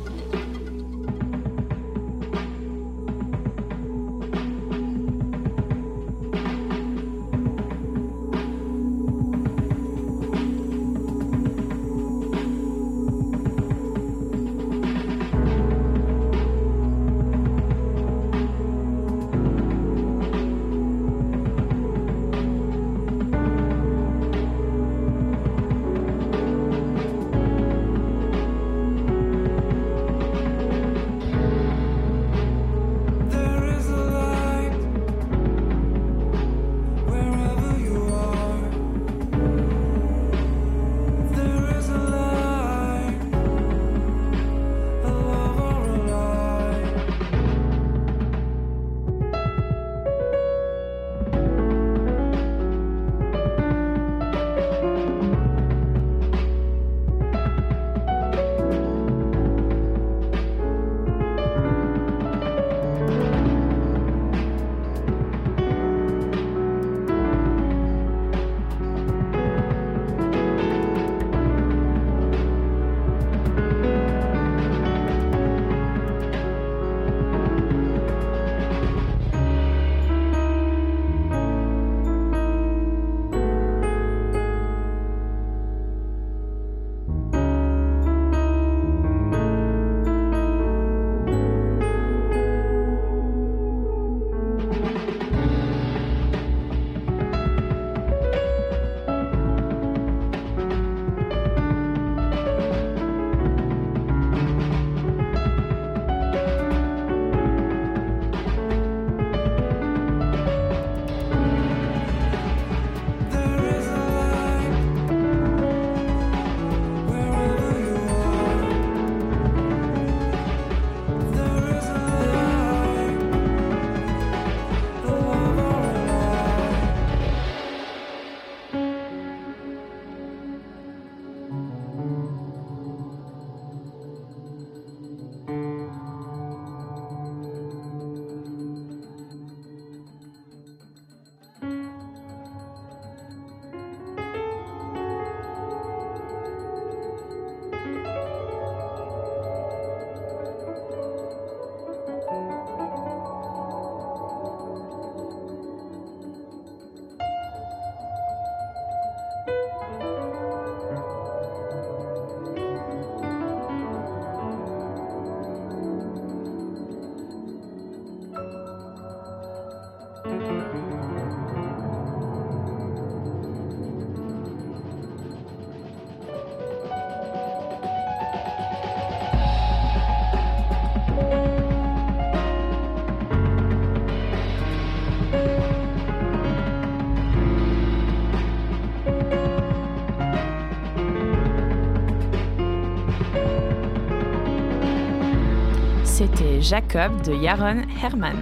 Jacob de Yaron Herman.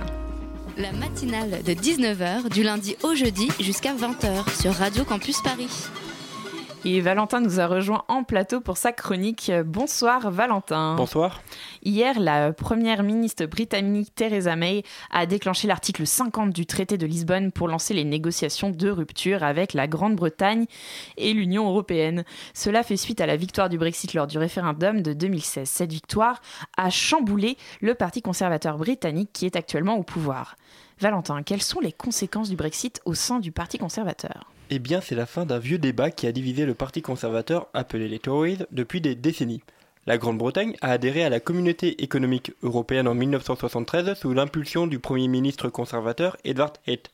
La matinale de 19h du lundi au jeudi jusqu'à 20h sur Radio Campus Paris. Et Valentin nous a rejoint en plateau pour sa chronique. Bonsoir Valentin. Bonsoir. Hier, la première ministre britannique Theresa May a déclenché l'article 50 du traité de Lisbonne pour lancer les négociations de rupture avec la Grande-Bretagne et l'Union européenne. Cela fait suite à la victoire du Brexit lors du référendum de 2016. Cette victoire a chamboulé le Parti conservateur britannique qui est actuellement au pouvoir. Valentin, quelles sont les conséquences du Brexit au sein du Parti conservateur? Eh bien, c'est la fin d'un vieux débat qui a divisé le Parti conservateur, appelé les Tories, depuis des décennies. La Grande-Bretagne a adhéré à la communauté économique européenne en 1973 sous l'impulsion du Premier ministre conservateur Edward Heath.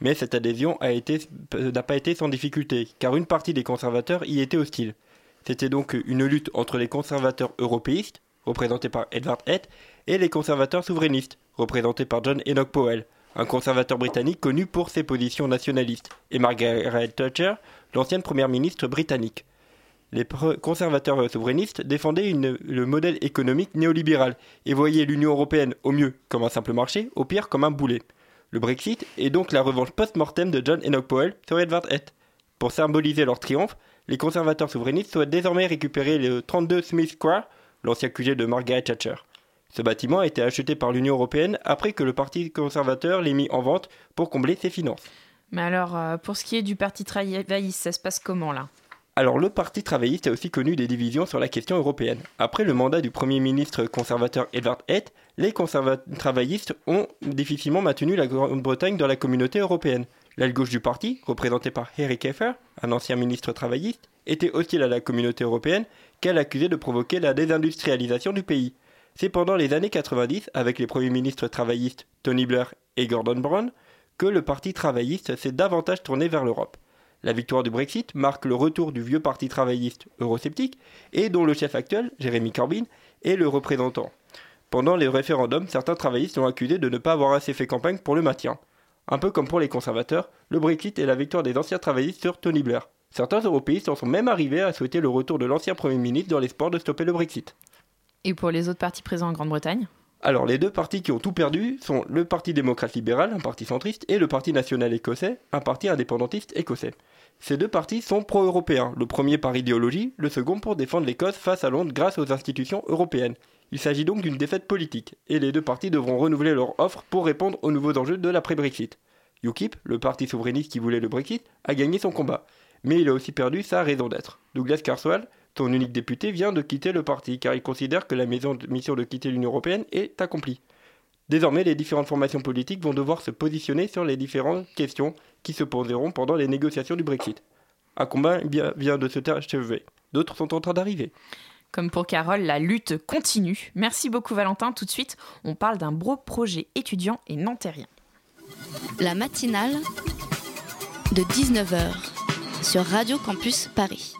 Mais cette adhésion n'a pas été sans difficulté, car une partie des conservateurs y était hostile. C'était donc une lutte entre les conservateurs européistes, représentés par Edward Heath, et les conservateurs souverainistes, représentés par John Enoch Powell, un conservateur britannique connu pour ses positions nationalistes, et Margaret Thatcher, l'ancienne première ministre britannique. Les conservateurs souverainistes défendaient le modèle économique néolibéral et voyaient l'Union européenne au mieux comme un simple marché, au pire comme un boulet. Le Brexit est donc la revanche post-mortem de John Enoch Powell sur Edward Heath. Pour symboliser leur triomphe, les conservateurs souverainistes souhaitent désormais récupérer le 32 Smith Square, l'ancien QG de Margaret Thatcher. Ce bâtiment a été acheté par l'Union européenne après que le Parti conservateur l'ait mis en vente pour combler ses finances. Mais alors, euh, pour ce qui est du Parti travailliste, ça se passe comment là? Alors le Parti travailliste a aussi connu des divisions sur la question européenne. Après le mandat du Premier ministre conservateur Edward Heath, les travaillistes ont difficilement maintenu la Grande-Bretagne dans la communauté européenne. L'aile gauche du parti, représentée par Harry Keffer, un ancien ministre travailliste, était hostile à la communauté européenne qu'elle accusait de provoquer la désindustrialisation du pays. C'est pendant les années 90, avec les premiers ministres travaillistes Tony Blair et Gordon Brown, que le Parti travailliste s'est davantage tourné vers l'Europe. La victoire du Brexit marque le retour du vieux parti travailliste eurosceptique et dont le chef actuel, Jeremy Corbyn, est le représentant. Pendant les référendums, certains travaillistes l'ont accusé de ne pas avoir assez fait campagne pour le maintien. Un peu comme pour les conservateurs, le Brexit est la victoire des anciens travaillistes sur Tony Blair. Certains européistes en sont même arrivés à souhaiter le retour de l'ancien Premier ministre dans l'espoir de stopper le Brexit. Et pour les autres partis présents en Grande-Bretagne? Alors, les deux partis qui ont tout perdu sont le Parti démocrate libéral, un parti centriste, et le Parti national écossais, un parti indépendantiste écossais. Ces deux partis sont pro-européens, le premier par idéologie, le second pour défendre l'Écosse face à Londres grâce aux institutions européennes. Il s'agit donc d'une défaite politique, et les deux partis devront renouveler leur offre pour répondre aux nouveaux enjeux de l'après-Brexit. UKIP, le parti souverainiste qui voulait le Brexit, a gagné son combat, mais il a aussi perdu sa raison d'être. Douglas Carswell, son unique député, vient de quitter le parti car il considère que la mission de quitter l'Union européenne est accomplie. Désormais, les différentes formations politiques vont devoir se positionner sur les différentes questions qui se poseront pendant les négociations du Brexit. Un combat vient de se achever. D'autres sont en train d'arriver. Comme pour Carole, la lutte continue. Merci beaucoup Valentin. Tout de suite, on parle d'un beau projet étudiant et nantérien. La matinale de 19h sur Radio Campus Paris.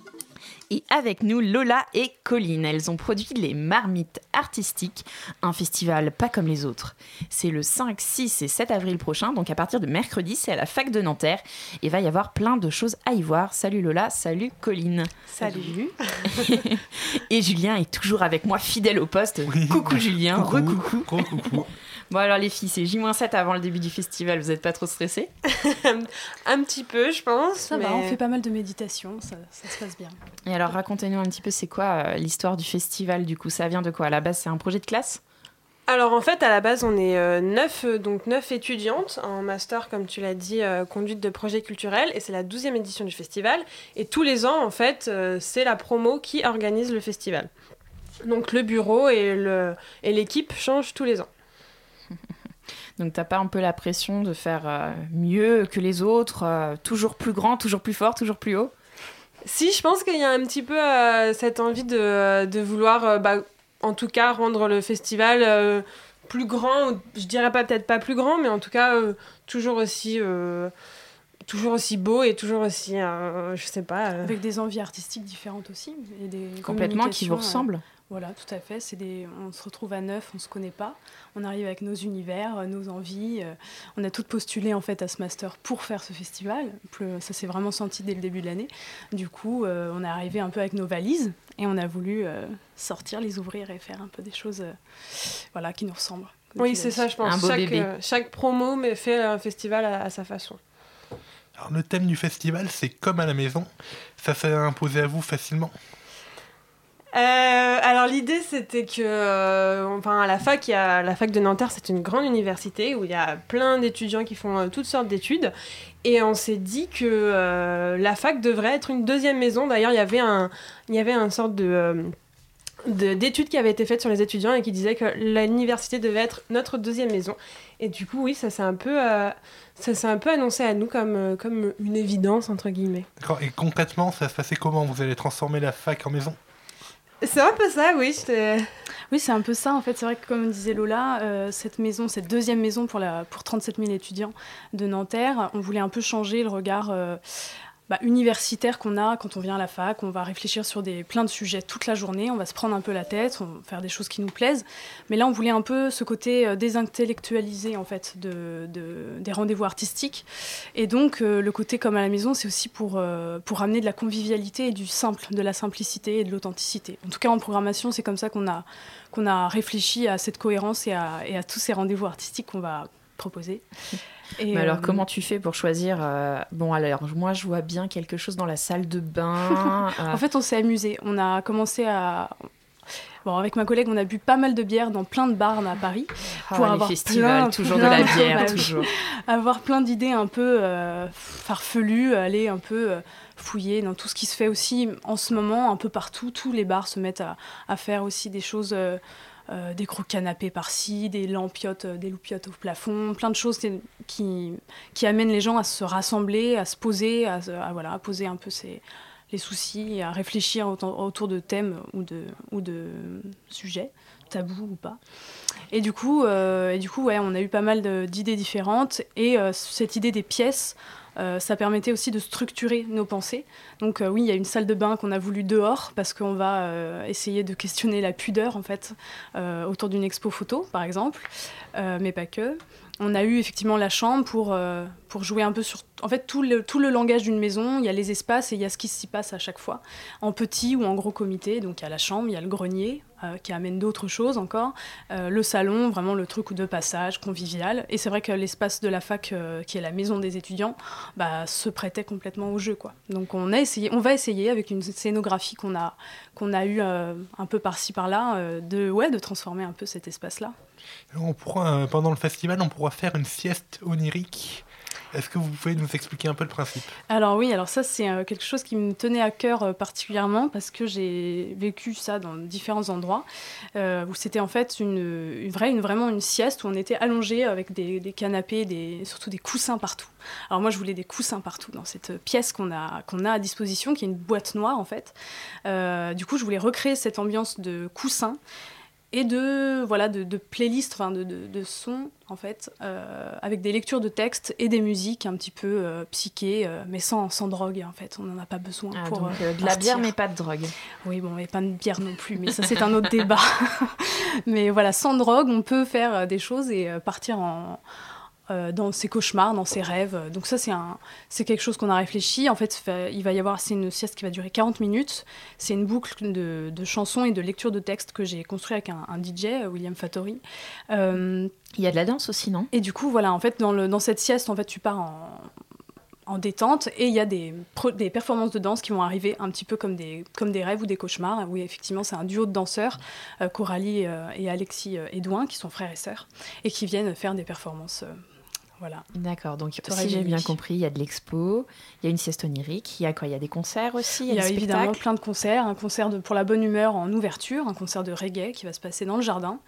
Et avec nous, Lola et Colline. Elles ont produit les Marmites Artistiques, un festival pas comme les autres. C'est le 5, 6 et 7 avril prochain, donc à partir de mercredi, c'est à la fac de Nanterre. Et va y avoir plein de choses à y voir. Salut Lola, salut Colline. Salut. et Julien est toujours avec moi, fidèle au poste. Coucou Julien, recoucou. coucou. Bon alors les filles, c'est J-7 avant le début du festival, vous n'êtes pas trop stressées Un petit peu, je pense. Ça va, on fait pas mal de méditation, ça, ça se passe bien. Et alors racontez-nous un petit peu, c'est quoi euh, l'histoire du festival du coup? Ça vient de quoi? À la base, c'est un projet de classe? Alors en fait, à la base, on est euh, neuf, euh, donc neuf étudiantes en master, comme tu l'as dit, conduite de projets culturels, et c'est la douzième édition du festival. Et tous les ans, en fait, c'est la promo qui organise le festival. Donc le bureau et l'équipe et changent tous les ans. Donc t'as pas un peu la pression de faire euh, mieux que les autres, euh, toujours plus grand, toujours plus fort, toujours plus haut? Si, je pense qu'il y a un petit peu euh, cette envie de, de vouloir, bah, en tout cas, rendre le festival plus grand. Je dirais pas peut-être pas plus grand, mais en tout cas toujours aussi toujours aussi beau et toujours aussi, je sais pas. Avec des envies artistiques différentes aussi. Et des Complètement, qui vous ressemblent. Voilà, tout à fait. C'est des... On se retrouve à neuf, on ne se connaît pas. On arrive avec nos univers, euh, nos envies. Euh, on a toutes postulé en fait à ce master pour faire ce festival. Ça s'est vraiment senti dès le début de l'année. Du coup, euh, on est arrivé un peu avec nos valises Et on a voulu sortir, les ouvrir et faire un peu des choses voilà, qui nous ressemblent. Oui, c'est ça, je pense. chaque, chaque, promo mais fait un festival à, sa façon. Alors, le thème du festival, c'est comme à la maison. Ça s'est imposé à vous facilement? Euh, alors l'idée c'était que, euh, enfin à la fac, il y a, la fac de Nanterre, c'est une grande université où il y a plein d'étudiants qui font euh, toutes sortes d'études, et on s'est dit que la fac devrait être une deuxième maison. D'ailleurs, il y avait un, il y avait un sorte de d'études qui avaient été faites sur les étudiants et qui disaient que l'université devait être notre deuxième maison. Et du coup, oui, ça s'est un peu, un peu annoncé à nous comme, comme une évidence entre guillemets. Et concrètement, ça se passait comment? Vous allez transformer la fac en maison? C'est un peu ça, oui. Oui, c'est un peu ça. En fait, c'est vrai que comme disait Lola, euh, cette maison, cette deuxième maison pour, la, pour 37 000 étudiants de Nanterre, on voulait un peu changer le regard euh, bah, universitaire qu'on a quand on vient à la fac. On va réfléchir sur des, plein de sujets toute la journée, on va se prendre un peu la tête, on va faire des choses qui nous plaisent. Mais là, on voulait un peu ce côté euh, désintellectualisé en fait de, des rendez-vous artistiques. Et donc, euh, le côté comme à la maison, c'est aussi pour, euh, pour amener de la convivialité et du simple, de la simplicité et de l'authenticité. En tout cas, en programmation, c'est comme ça qu'on a, a réfléchi à cette cohérence et à tous ces rendez-vous artistiques qu'on va proposer. Mais alors, euh, comment tu fais pour choisir euh, Bon, alors, moi, je vois bien quelque chose dans la salle de bain. Euh. En fait, on s'est amusé. On a commencé à. Bon, avec ma collègue, on a bu pas mal de bière dans plein de bars à Paris. Ah, pour avoir festivals, toujours de la bière, bah toujours. avoir plein d'idées un peu farfelues, aller un peu fouiller dans tout ce qui se fait aussi en ce moment, un peu partout. Tous les bars se mettent à, à faire aussi des choses euh, des gros canapés par-ci, des lampiotes, euh, des loupiotes au plafond, plein de choses qui, amènent les gens à se rassembler, à se poser, à, voilà, à poser un peu les soucis, à réfléchir autour, de thèmes ou de, ou de sujets, tabous ou pas. Et du coup, euh, du coup ouais, on a eu pas mal d'idées différentes. Et cette idée des pièces, euh, ça permettait aussi de structurer nos pensées. Donc euh, oui, il y a une salle de bain qu'on a voulu dehors parce qu'on va euh, essayer de questionner la pudeur en fait autour d'une expo photo par exemple, mais pas que on a eu effectivement la chambre pour, euh, pour jouer un peu sur en fait tout le, tout le langage d'une maison. Il y a les espaces et il y a ce qui s'y passe à chaque fois, en petit ou en gros comité. Donc il y a la chambre, il y a le grenier euh, qui amène d'autres choses encore, euh, le salon, vraiment le truc de passage convivial. Et c'est vrai que l'espace de la fac, qui est la maison des étudiants, bah, se prêtait complètement au jeu. Quoi. Donc on, a essayé, on va essayer avec une scénographie qu'on a, qu'on a eu un peu par-ci par-là, de, ouais, de transformer un peu cet espace-là. On pourra, euh, pendant le festival, on pourra faire une sieste onirique. Est-ce que vous pouvez nous expliquer un peu le principe? Alors oui, alors ça c'est euh, quelque chose qui me tenait à cœur euh, particulièrement parce que j'ai vécu ça dans différents endroits où c'était en fait une, vraie, une, vraiment une sieste où on était allongé avec des, canapés, des, surtout des coussins partout. Alors moi je voulais des coussins partout dans cette pièce qu'on a, qu'on a à disposition, qui est une boîte noire en fait. du coup je voulais recréer cette ambiance de coussins et de voilà de, de playlists, enfin de, de, sons en fait, euh, avec des lectures de textes et des musiques un petit peu euh, psychées, euh, mais sans, sans drogue en fait. On n'en a pas besoin ah, pour de la bière mais pas de drogue. Oui bon mais pas de bière non plus, mais ça c'est un autre débat. mais voilà sans drogue on peut faire des choses et partir en euh, dans ses cauchemars, dans ses rêves. Donc ça, c'est, un, c'est quelque chose qu'on a réfléchi. En fait, il va y avoir, c'est une sieste qui va durer 40 minutes. C'est une boucle de, de chansons et de lecture de textes que j'ai construit avec un, DJ, William Fattori. Euh, il y a de la danse aussi, non? Et du coup, voilà, en fait, dans, le, dans cette sieste, en fait, tu pars en, en détente et il y a des, des performances de danse qui vont arriver un petit peu comme des, comme des rêves ou des cauchemars. Oui, effectivement, c'est un duo de danseurs, euh, Coralie et Alexis Edouin, qui sont frères et sœurs, et qui viennent faire des performances voilà. D'accord, donc si j'ai bien compris, il y a de l'expo, il y a une sieste onirique, il y a quoi Il y a des concerts aussi Il y a, évidemment plein de concerts, un concert de, pour la bonne humeur en ouverture, un concert de reggae qui va se passer dans le jardin.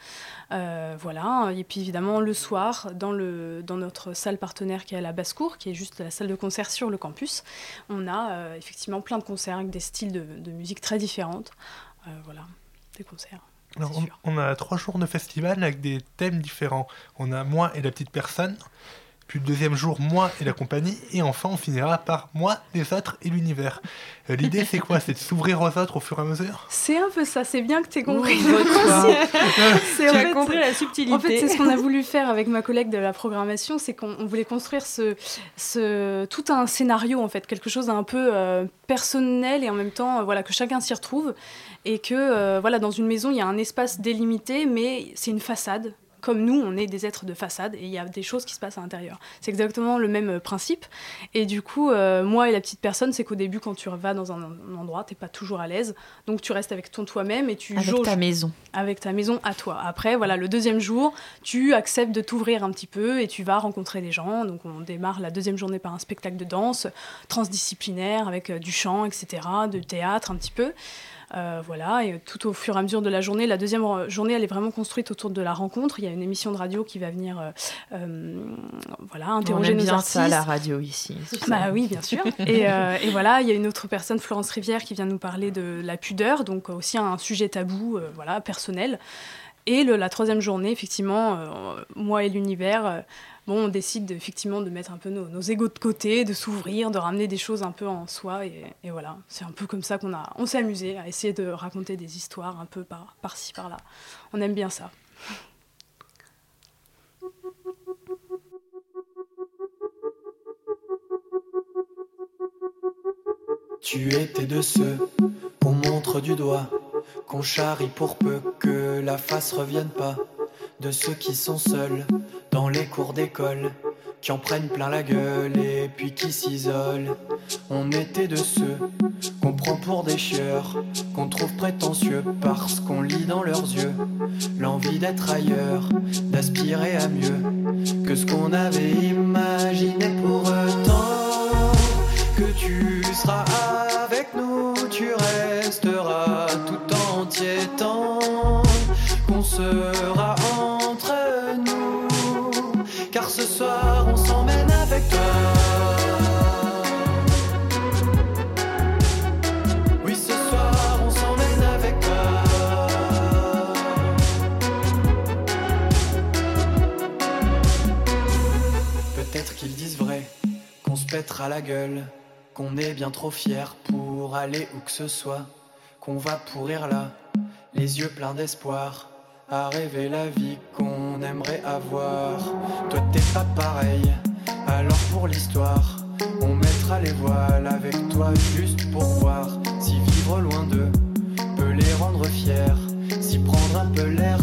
Euh, voilà, et puis évidemment le soir, dans, le, dans notre salle partenaire qui est à la basse-cour, qui est juste la salle de concert sur le campus, on a euh, effectivement plein de concerts avec des styles de, musique très différentes. Euh, voilà, des concerts. On, a trois jours de festival avec des thèmes différents. On a moi et la petite personne. Puis le deuxième jour, moi et la compagnie. Et enfin, on finira par moi, les autres et l'univers. Euh, L'idée, c'est quoi? C'est de s'ouvrir aux autres au fur et à mesure? C'est un peu ça, c'est bien que tu aies compris. C'est- Tu as fait, compris la subtilité. En fait, c'est ce qu'on a voulu faire avec ma collègue de la programmation, c'est qu'on on voulait construire ce, ce, tout un scénario, en fait, quelque chose d'un peu euh, personnel et en même temps, euh, voilà, que chacun s'y retrouve. Et que, euh, voilà, dans une maison, il y a un espace délimité, mais c'est une façade. Comme nous, on est des êtres de façade et il y a des choses qui se passent à l'intérieur. C'est exactement le même euh, principe. Et du coup, euh, moi et la petite personne, c'est qu'au début, quand tu vas dans un, un endroit, t'es pas toujours à l'aise. Donc tu restes avec ton toi-même et tu Avec jauges ta maison. avec ta maison à toi. Après, voilà, le deuxième jour, tu acceptes de t'ouvrir un petit peu et tu vas rencontrer des gens. Donc, on démarre la deuxième journée par un spectacle de danse transdisciplinaire avec euh, du chant, etc., de théâtre un petit peu. Euh, voilà, et tout au fur et à mesure de la journée, la deuxième journée, elle est vraiment construite autour de la rencontre. Il y a une émission de radio qui va venir, euh, euh, voilà, interroger on aime nos bien artistes. ça, la radio ici. Bah oui, bien sûr. et, et voilà, il y a une autre personne, Florence Rivière, qui vient nous parler de la pudeur, donc aussi un sujet tabou, voilà, personnel. Et le- la troisième journée, effectivement, euh, moi et l'univers, euh, bon, on décide de, effectivement de mettre un peu nos, égos de côté, de s'ouvrir, de ramener des choses un peu en soi. Et, voilà, c'est un peu comme ça qu'on s'est amusé à essayer de raconter des histoires un peu par, par-ci, par-là. On aime bien ça. Tu étais de ceux qu'on montre du doigt, qu'on charrie pour peu que la face revienne pas. De ceux qui sont seuls dans les cours d'école, qui en prennent plein la gueule et puis qui s'isolent. On était de ceux qu'on prend pour des chieurs, qu'on trouve prétentieux parce qu'on lit dans leurs yeux l'envie d'être ailleurs, d'aspirer à mieux que ce qu'on avait imaginé pour autant que tu seras avec nous, tu resteras tout entier tant qu'on sera pètera la gueule, qu'on est bien trop fier pour aller où que ce soit, qu'on va pourrir là, les yeux pleins d'espoir, à rêver la vie qu'on aimerait avoir. Toi t'es pas pareil, alors pour l'histoire, on mettra les voiles avec toi juste pour voir si vivre loin d'eux peut les rendre fiers, si prendre un peu l'air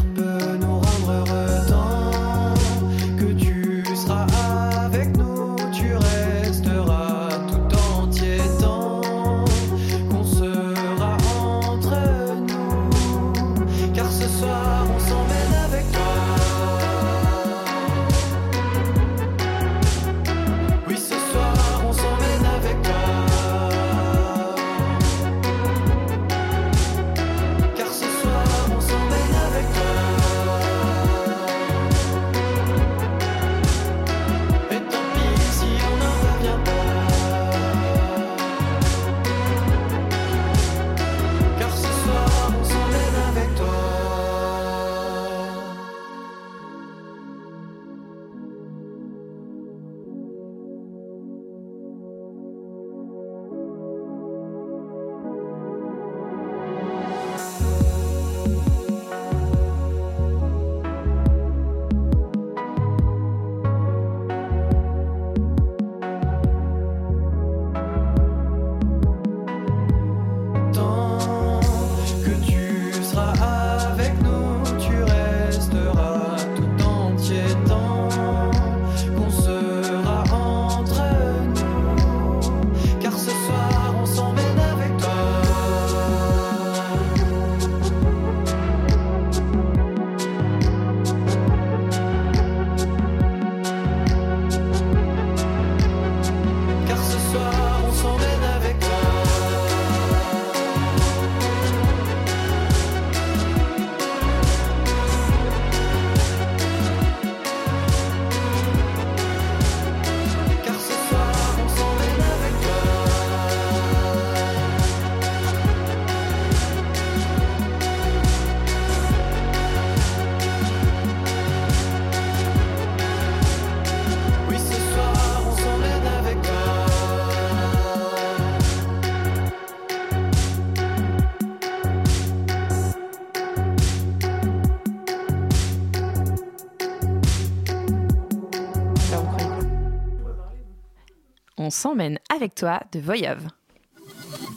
s'emmène avec toi de Voyave.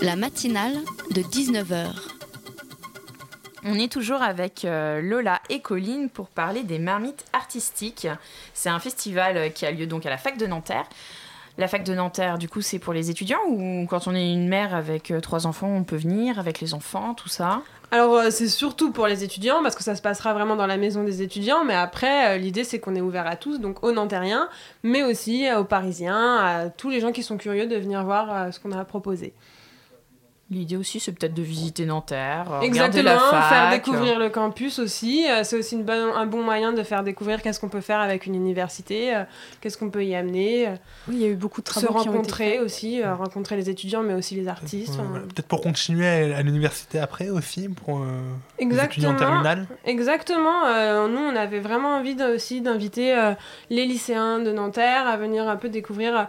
La matinale de 19h. On est toujours avec euh, Lola et Colline pour parler des marmites artistiques. C'est un festival euh, qui a lieu donc à la fac de Nanterre. La fac de Nanterre, du coup, c'est pour les étudiants ou quand on est une mère avec euh, trois enfants, on peut venir avec les enfants, tout ça? Alors euh, c'est surtout pour les étudiants parce que ça se passera vraiment dans la maison des étudiants, mais après euh, l'idée c'est qu'on est ouvert à tous, donc aux Nantériens, mais aussi euh, aux Parisiens, à tous les gens qui sont curieux de venir voir ce qu'on a proposé. L'idée aussi, c'est peut-être de visiter Nanterre, regarder la Exactement, fac. faire découvrir le campus aussi. Euh, c'est aussi une bonne- un bon moyen de faire découvrir qu'est-ce qu'on peut faire avec une université, euh, qu'est-ce qu'on peut y amener. euh, Oui, il y a eu beaucoup de Se travaux qui ont été rencontrer aussi, rencontrer les étudiants, mais aussi les artistes. Ouais, ouais. Peut-être pour continuer à, l'université après aussi, pour euh, les étudiants en Exactement. terminale. Exactement. Euh, nous, on avait vraiment envie aussi d'inviter euh, les lycéens de Nanterre à venir un peu découvrir euh,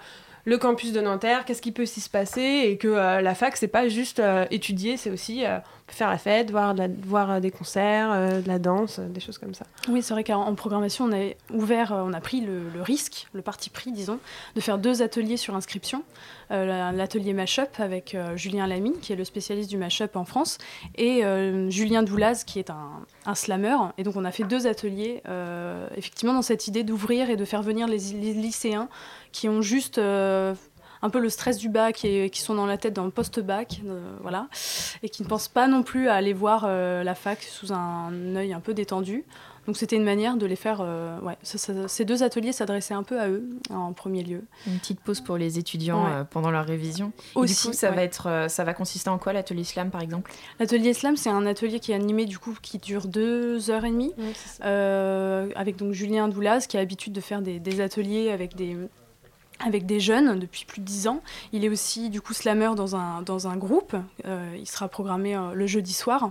le campus de Nanterre, qu'est-ce qui peut s'y se passer, et que euh, la fac, c'est pas juste euh, étudier, c'est aussi euh, faire la fête, voir, des concerts, de la danse, des choses comme ça. Oui, c'est vrai qu'en en programmation, on a ouvert, on a pris le, le risque, le parti pris, disons, de faire deux ateliers sur inscription. La- L'atelier Mashup avec Julien Lamy, qui est le spécialiste du Mashup en France, et Julien Doulaz, qui est un, un slammer. Et donc, on a fait deux ateliers, euh, effectivement, dans cette idée d'ouvrir et de faire venir les, lycéens qui ont juste euh, un peu le stress du bac et qui sont dans la tête dans le post-bac, euh, voilà, et qui ne pensent pas non plus à aller voir la fac sous un œil un peu détendu. Donc c'était une manière de les faire. euh, ouais, ça- ça- ces deux ateliers s'adressaient un peu à eux en premier lieu. Une petite pause pour les étudiants Ouais. euh, pendant leur révision. Aussi, du coup, ça, ouais. va être, euh, ça va consister en quoi l'atelier slam, par exemple? L'atelier slam, c'est un atelier qui est animé du coup qui dure deux heures et demie, euh, avec donc Julien Doulaz qui a l'habitude de faire des, des ateliers avec des avec des jeunes depuis plus de dix ans. Il est aussi du coup slammer dans un, dans un groupe. Euh, il sera programmé euh, le jeudi soir euh,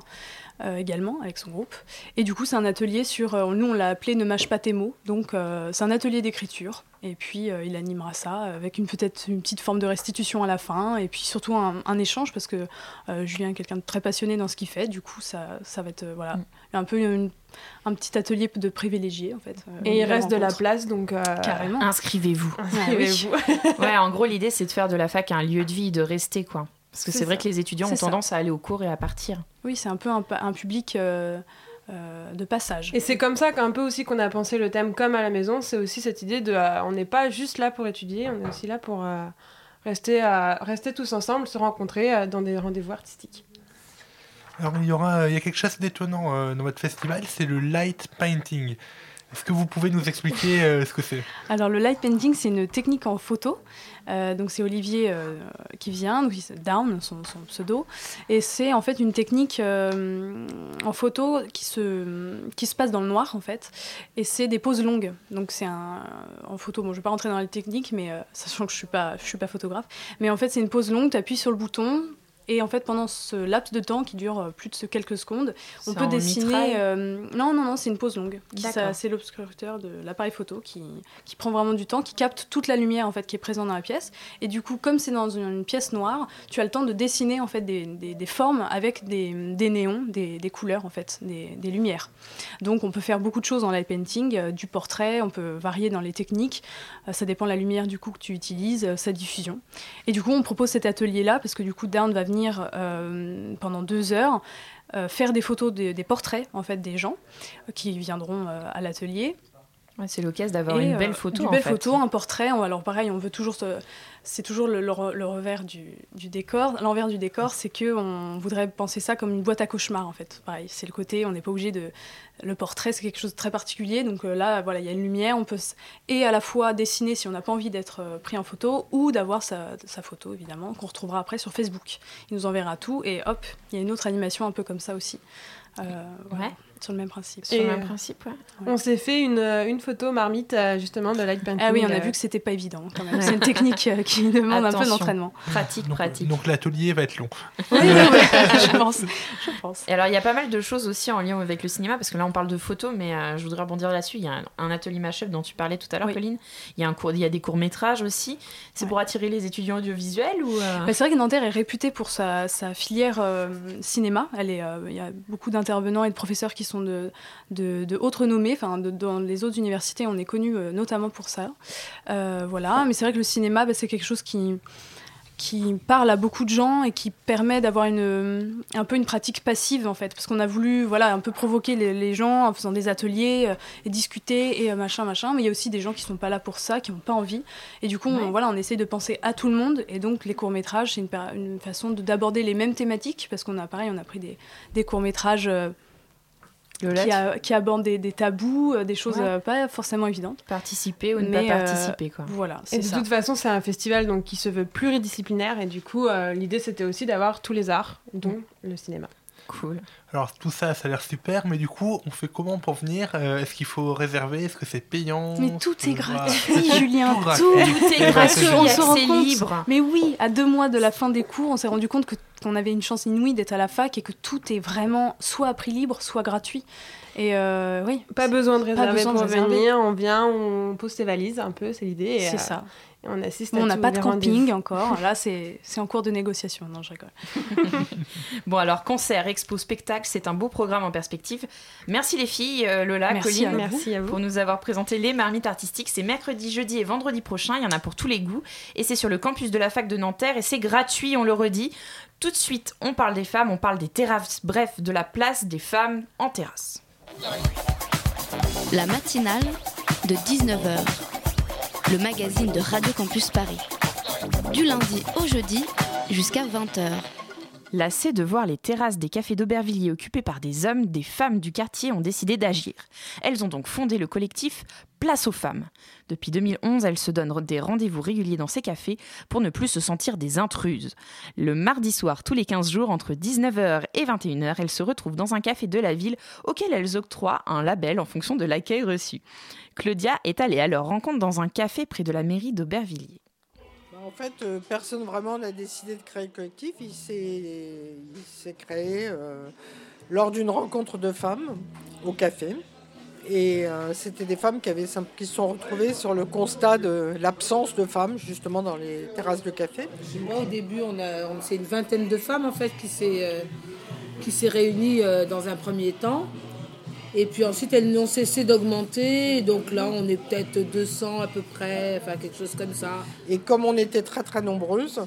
également avec son groupe. Et du coup c'est un atelier sur, euh, nous on l'a appelé Ne mâche pas tes mots. Donc euh, c'est un atelier d'écriture. Et puis euh, il animera ça avec une peut-être une petite forme de restitution à la fin. Et puis surtout un, un échange parce que euh, Julien est quelqu'un de très passionné dans ce qu'il fait. Du coup ça, ça va être euh, voilà, un peu une- un petit atelier de privilégié en fait. euh, Et il reste de la place, donc euh, Carrément. Inscrivez-vous. Inscrivez-vous. ouais, en gros, l'idée, c'est de faire de la fac un lieu de vie, de rester, quoi. Parce que C'est vrai que les étudiants ont ça. tendance à aller au cours et à partir. Oui, c'est un peu un, public euh, euh, de passage. Et c'est comme ça qu'un peu aussi qu'on a pensé le thème comme à la maison, c'est aussi cette idée de euh, on n'est pas juste là pour étudier, on est aussi là pour euh, rester, euh, rester tous ensemble, se rencontrer euh, dans des rendez-vous artistiques. Alors il y aura, il y a quelque chose d'étonnant euh, dans votre festival, c'est le light painting. Est-ce que vous pouvez nous expliquer euh, ce que c'est? Alors le light painting, c'est une technique en photo. Euh, donc c'est Olivier euh, qui vient, donc Down, son, pseudo, et c'est en fait une technique en photo qui se, qui se passe dans le noir en fait, et c'est des poses longues. Donc c'est un en photo, bon je vais pas rentrer dans les techniques, mais sachant que je suis pas, suis pas photographe, mais en fait c'est une pose longue, tu appuies sur le bouton. Et en fait, pendant ce laps de temps qui dure euh, plus de quelques secondes, on peut dessiner. euh, non, non, non, c'est une pose longue. C'est l'obscurateur de l'appareil photo qui, qui prend vraiment du temps, qui capte toute la lumière en fait qui est présente dans la pièce. Et du coup, comme c'est dans une, une pièce noire, tu as le temps de dessiner en fait des, des- des formes avec des, des néons, des, des couleurs en fait, des, des lumières. Donc, on peut faire beaucoup de choses en light painting, euh, du portrait, on peut varier dans les techniques. Euh, ça dépend de la lumière du coup que tu utilises, sa diffusion. Et du coup, on propose cet atelier-là parce que du coup, Down va venir euh, pendant deux heures euh, faire des photos des- des portraits en fait des gens qui viendront euh, à l'atelier. C'est l'occasion d'avoir une euh, belle photo. Une belle fait. photo, un portrait. Alors pareil, on veut toujours se- C'est toujours le, le re- le revers du, du décor. L'envers du décor, c'est que on voudrait penser ça comme une boîte à cauchemar en fait. Pareil, c'est le côté, on n'est pas obligé de. Le portrait, c'est quelque chose de très particulier. Donc euh, là, voilà, il y a une lumière. On peut s- et à la fois dessiner si on n'a pas envie d'être euh, pris en photo ou d'avoir sa, sa photo évidemment qu'on retrouvera après sur Facebook. Il nous enverra tout et hop, il y a une autre animation un peu comme ça aussi. Euh, voilà, Sur le même principe. Et, euh, On s'est fait une, euh, une photo marmite euh, justement de light painting. Ah oui, on a vu que c'était pas évident quand même. C'est une technique euh, qui demande un peu d'entraînement. Pratique, pratique. Donc l'atelier va être long. Oui, je pense. Je pense. Et alors, il y a pas mal de choses aussi en lien avec le cinéma, parce que là, on parle de photos, mais euh, je voudrais rebondir là-dessus. Il y a un, un atelier Mashup dont tu parlais tout à l'heure, Oui. Colline. Il y, a un cours, il y a des courts-métrages aussi. C'est pour attirer les étudiants audiovisuels ou euh, Bah, c'est vrai que Nanterre est réputée pour sa, sa filière euh, cinéma. Elle est, euh, il y a beaucoup d'intervenants et de professeurs qui sont de, de, de haute renommée. Enfin, de- dans les autres universités, on est connu euh, notamment pour ça. Euh, voilà, mais c'est vrai que le cinéma, bah, c'est quelque chose qui qui parle à beaucoup de gens et qui permet d'avoir une un peu une pratique passive en fait. Parce qu'on a voulu voilà un peu provoquer les, les gens en faisant des ateliers euh, et discuter et euh, machin machin. Mais il y a aussi des gens qui sont pas là pour ça qui n'ont pas envie. Et du coup on, voilà on essaie de penser à tout le monde. Et donc les courts métrages c'est une, façon de- d'aborder les mêmes thématiques. Parce qu'on a pareil on a pris des, des courts métrages qui, a- qui abordent des, des tabous euh, des choses Ouais. euh, pas forcément évidentes participer ou ne Mais, pas euh, participer quoi. voilà Et de ça toute façon, c'est un festival donc, qui se veut pluridisciplinaire et du coup, euh, l'idée c'était aussi d'avoir tous les arts, dont le cinéma. Cool. Alors tout ça, ça a l'air super, mais du coup, on fait comment pour venir Euh, Est-ce qu'il faut réserver Est-ce que c'est payant? Mais tout est gratuit, Julien. Tout Tout, gratuit. est Eh ben, gratuit. On se rend compte. libre. Mais oui, à deux mois de la fin des cours, on s'est rendu compte que qu'on avait une chance inouïe d'être à la fac et que tout est vraiment soit à prix libre, soit gratuit. Et euh, oui, Pas besoin de réserver besoin de pour réserver. venir, on vient, on pose ses valises un peu, c'est l'idée. C'est euh, ça. et on assiste Bon, à on n'a pas de camping encore. Là, c'est c'est en cours de négociation. Non, je rigole. Bon alors concert, expo, spectacle, c'est un beau programme en perspective. Merci les filles, euh, Lola, Merci Colline, à. Merci à vous. pour nous avoir présenté les marmites artistiques. C'est mercredi, jeudi et vendredi prochain. Il y en a pour tous les goûts et c'est sur le campus de la fac de Nanterre et c'est gratuit, on le redit. Tout de suite, on parle des femmes, on parle des terrasses, bref, de la place des femmes en terrasse. La matinale de 19h, le magazine de Radio Campus Paris. Du lundi au jeudi jusqu'à 20h. Lassées de voir les terrasses des cafés d'Aubervilliers occupées par des hommes, des femmes du quartier ont décidé d'agir. Elles ont donc fondé le collectif Place aux femmes. Depuis 2011, elles se donnent des rendez-vous réguliers dans ces cafés pour ne plus se sentir des intruses. Le mardi soir, tous les 15 jours, entre 19h et 21h, elles se retrouvent dans un café de la ville auquel elles octroient un label en fonction de l'accueil reçu. Claudia est allée à leur rencontre dans un café près de la mairie d'Aubervilliers. En fait, euh, personne vraiment n'a décidé de créer le collectif. Il s'est créé euh, lors d'une rencontre de femmes au café. Et euh, c'était des femmes qui, se sont retrouvées sur le constat de l'absence de femmes, justement, dans les terrasses de café. Moi, au début, on a, c'est une vingtaine de femmes en fait qui s'est réunie dans un premier temps. Et puis ensuite, elles n'ont cessé d'augmenter. Donc là, on est peut-être 200 à peu près, enfin quelque chose comme ça. Et comme on était très très nombreuses,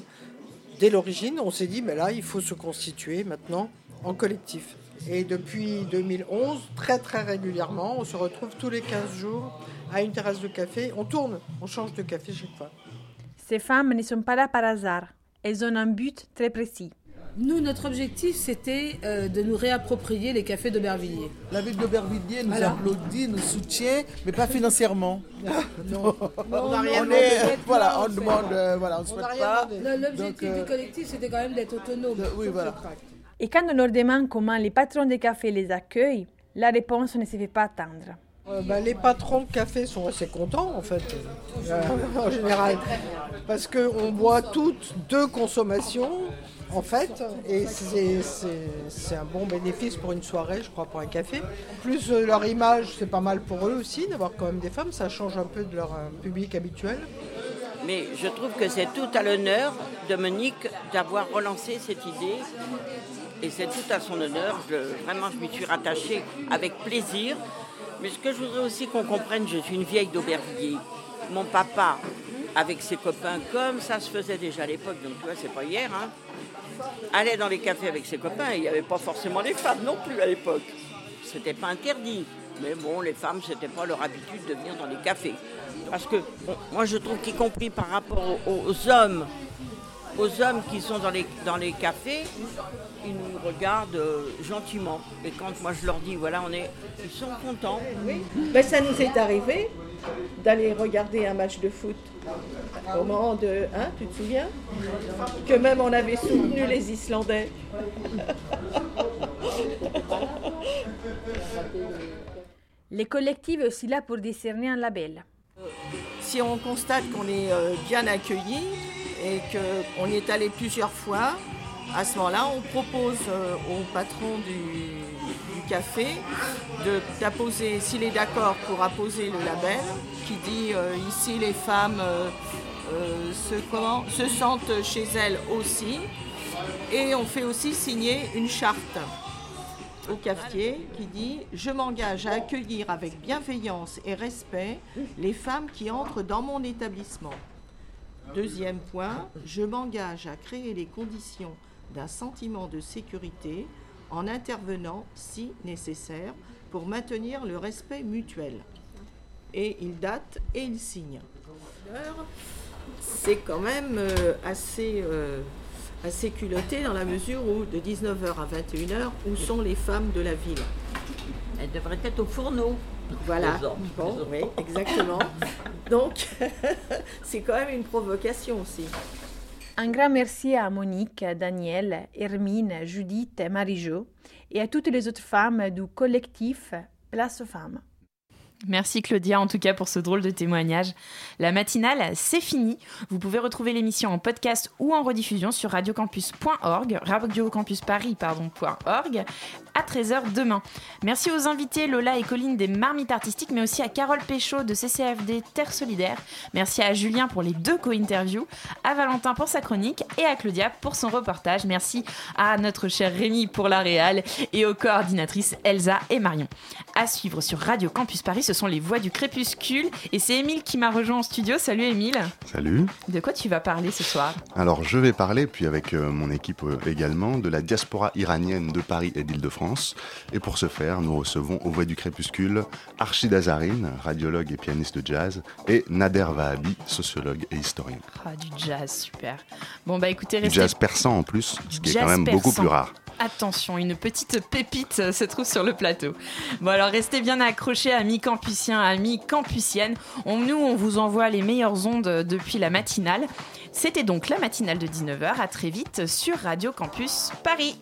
dès l'origine, on s'est dit, mais là, il faut se constituer maintenant en collectif. Et depuis 2011, très très régulièrement, on se retrouve tous les 15 jours à une terrasse de café. On tourne, on change de café chaque fois. Ces femmes ne sont pas là par hasard. Elles ont un but très précis. Nous, notre objectif, c'était euh, de nous réapproprier les cafés d'Aubervilliers. La ville d'Aubervilliers nous Voilà. applaudit, nous soutient, mais pas financièrement. non, on n'a rien demandé. est- Voilà, on demande, euh, voilà, on ne souhaite pas. L'objectif euh, du collectif, c'était quand même d'être autonome. oui, voilà. Et quand on leur demande comment les patrons des cafés les accueillent, la réponse ne se fait pas attendre. Euh, bah, les patrons de café sont assez contents en fait, euh, en général, parce qu'on boit toutes deux consommations en fait, et c'est- un bon bénéfice pour une soirée, je crois, pour un café. Plus, euh, leur image, c'est pas mal pour eux aussi d'avoir quand même des femmes, ça change un peu de leur euh, public habituel. Mais je trouve que c'est tout à l'honneur de Monique d'avoir relancé cette idée. Et c'est tout à son honneur. Je- vraiment, je m'y suis rattachée avec plaisir. Mais ce que je voudrais aussi qu'on comprenne, je suis une vieille d'Aubervilliers. Mon papa, avec ses copains, comme ça se faisait déjà à l'époque, donc tu vois, c'est pas hier, hein, allait dans les cafés avec ses copains. Il n'y avait pas forcément les femmes non plus à l'époque. C'était pas interdit. Mais bon, les femmes, c'était pas leur habitude de venir dans les cafés. Parce que moi, je trouve qu'y compris par rapport aux, hommes, aux hommes qui sont dans les, cafés, ils nous regardent euh, gentiment. Et quand moi je leur dis, voilà, on est, ils sont contents. Ben, ça nous est arrivé d'aller regarder un match de foot au moment de... Hein, tu te souviens? Que même on avait soutenu les Islandais. Le collectif est aussi là pour décerner un label. Si on constate qu'on est euh, bien accueilli et qu'on y est allé plusieurs fois, à ce moment-là, on propose euh, au patron du, café d'apposer, s'il est d'accord pour apposer le label, qui dit euh, ici les femmes euh, euh, se, comment, se sentent chez elles aussi. Et on fait aussi signer une charte. au cafetier qui dit Je m'engage à accueillir avec bienveillance et respect les femmes qui entrent dans mon établissement. Deuxième point, je m'engage à créer les conditions d'un sentiment de sécurité en intervenant, si nécessaire, pour maintenir le respect mutuel. Et il date et il signe. C'est quand même euh, assez, euh, assez culotté dans la mesure où de 19h à 21h, où sont les femmes de la ville Elle devrait être au fourneau. Voilà. Bon, oui, exactement. Donc, c'est quand même une provocation aussi. Un grand merci à Monique, Daniel, Hermine, Judith, Marie-Jo et à toutes les autres femmes du collectif Place aux femmes. Merci Claudia en tout cas pour ce drôle de témoignage. La matinale, c'est fini. Vous pouvez retrouver l'émission en podcast ou en rediffusion sur radiocampus.org, radiocampusparis pardon, .org, à 13h demain. Merci aux invités Lola et Colline des Marmites Artistiques, mais aussi à Carole Péchaud de CCFD Terre Solidaire. Merci à Julien pour les deux co-interviews, à Valentin pour sa chronique et à Claudia pour son reportage. Merci à notre cher Rémi pour la réal et aux coordinatrices Elsa et Marion. À suivre sur Radio Campus Paris, ce sont les voix du crépuscule et c'est Émile qui m'a rejoint en studio. Salut Émile. Salut. De quoi tu vas parler ce soir? Alors je vais parler, puis avec euh, mon équipe euh, également, de la diaspora iranienne de Paris et d'Île-de-France. Et pour ce faire, nous recevons aux voix du crépuscule Archid Azarine, radiologue et pianiste de jazz, et Nader Vahabi, sociologue et historien. Ah, du jazz, super. Bon bah écoutez, Du restez... jazz persan en plus, ce qui est quand même beaucoup plus rare. Attention, une petite pépite se trouve sur le plateau. Bon alors restez bien accrochés amis campusiens, amis campusiennes. On, nous, on vous envoie les meilleures ondes depuis la matinale. C'était donc la matinale de 19h. À très vite sur Radio Campus Paris.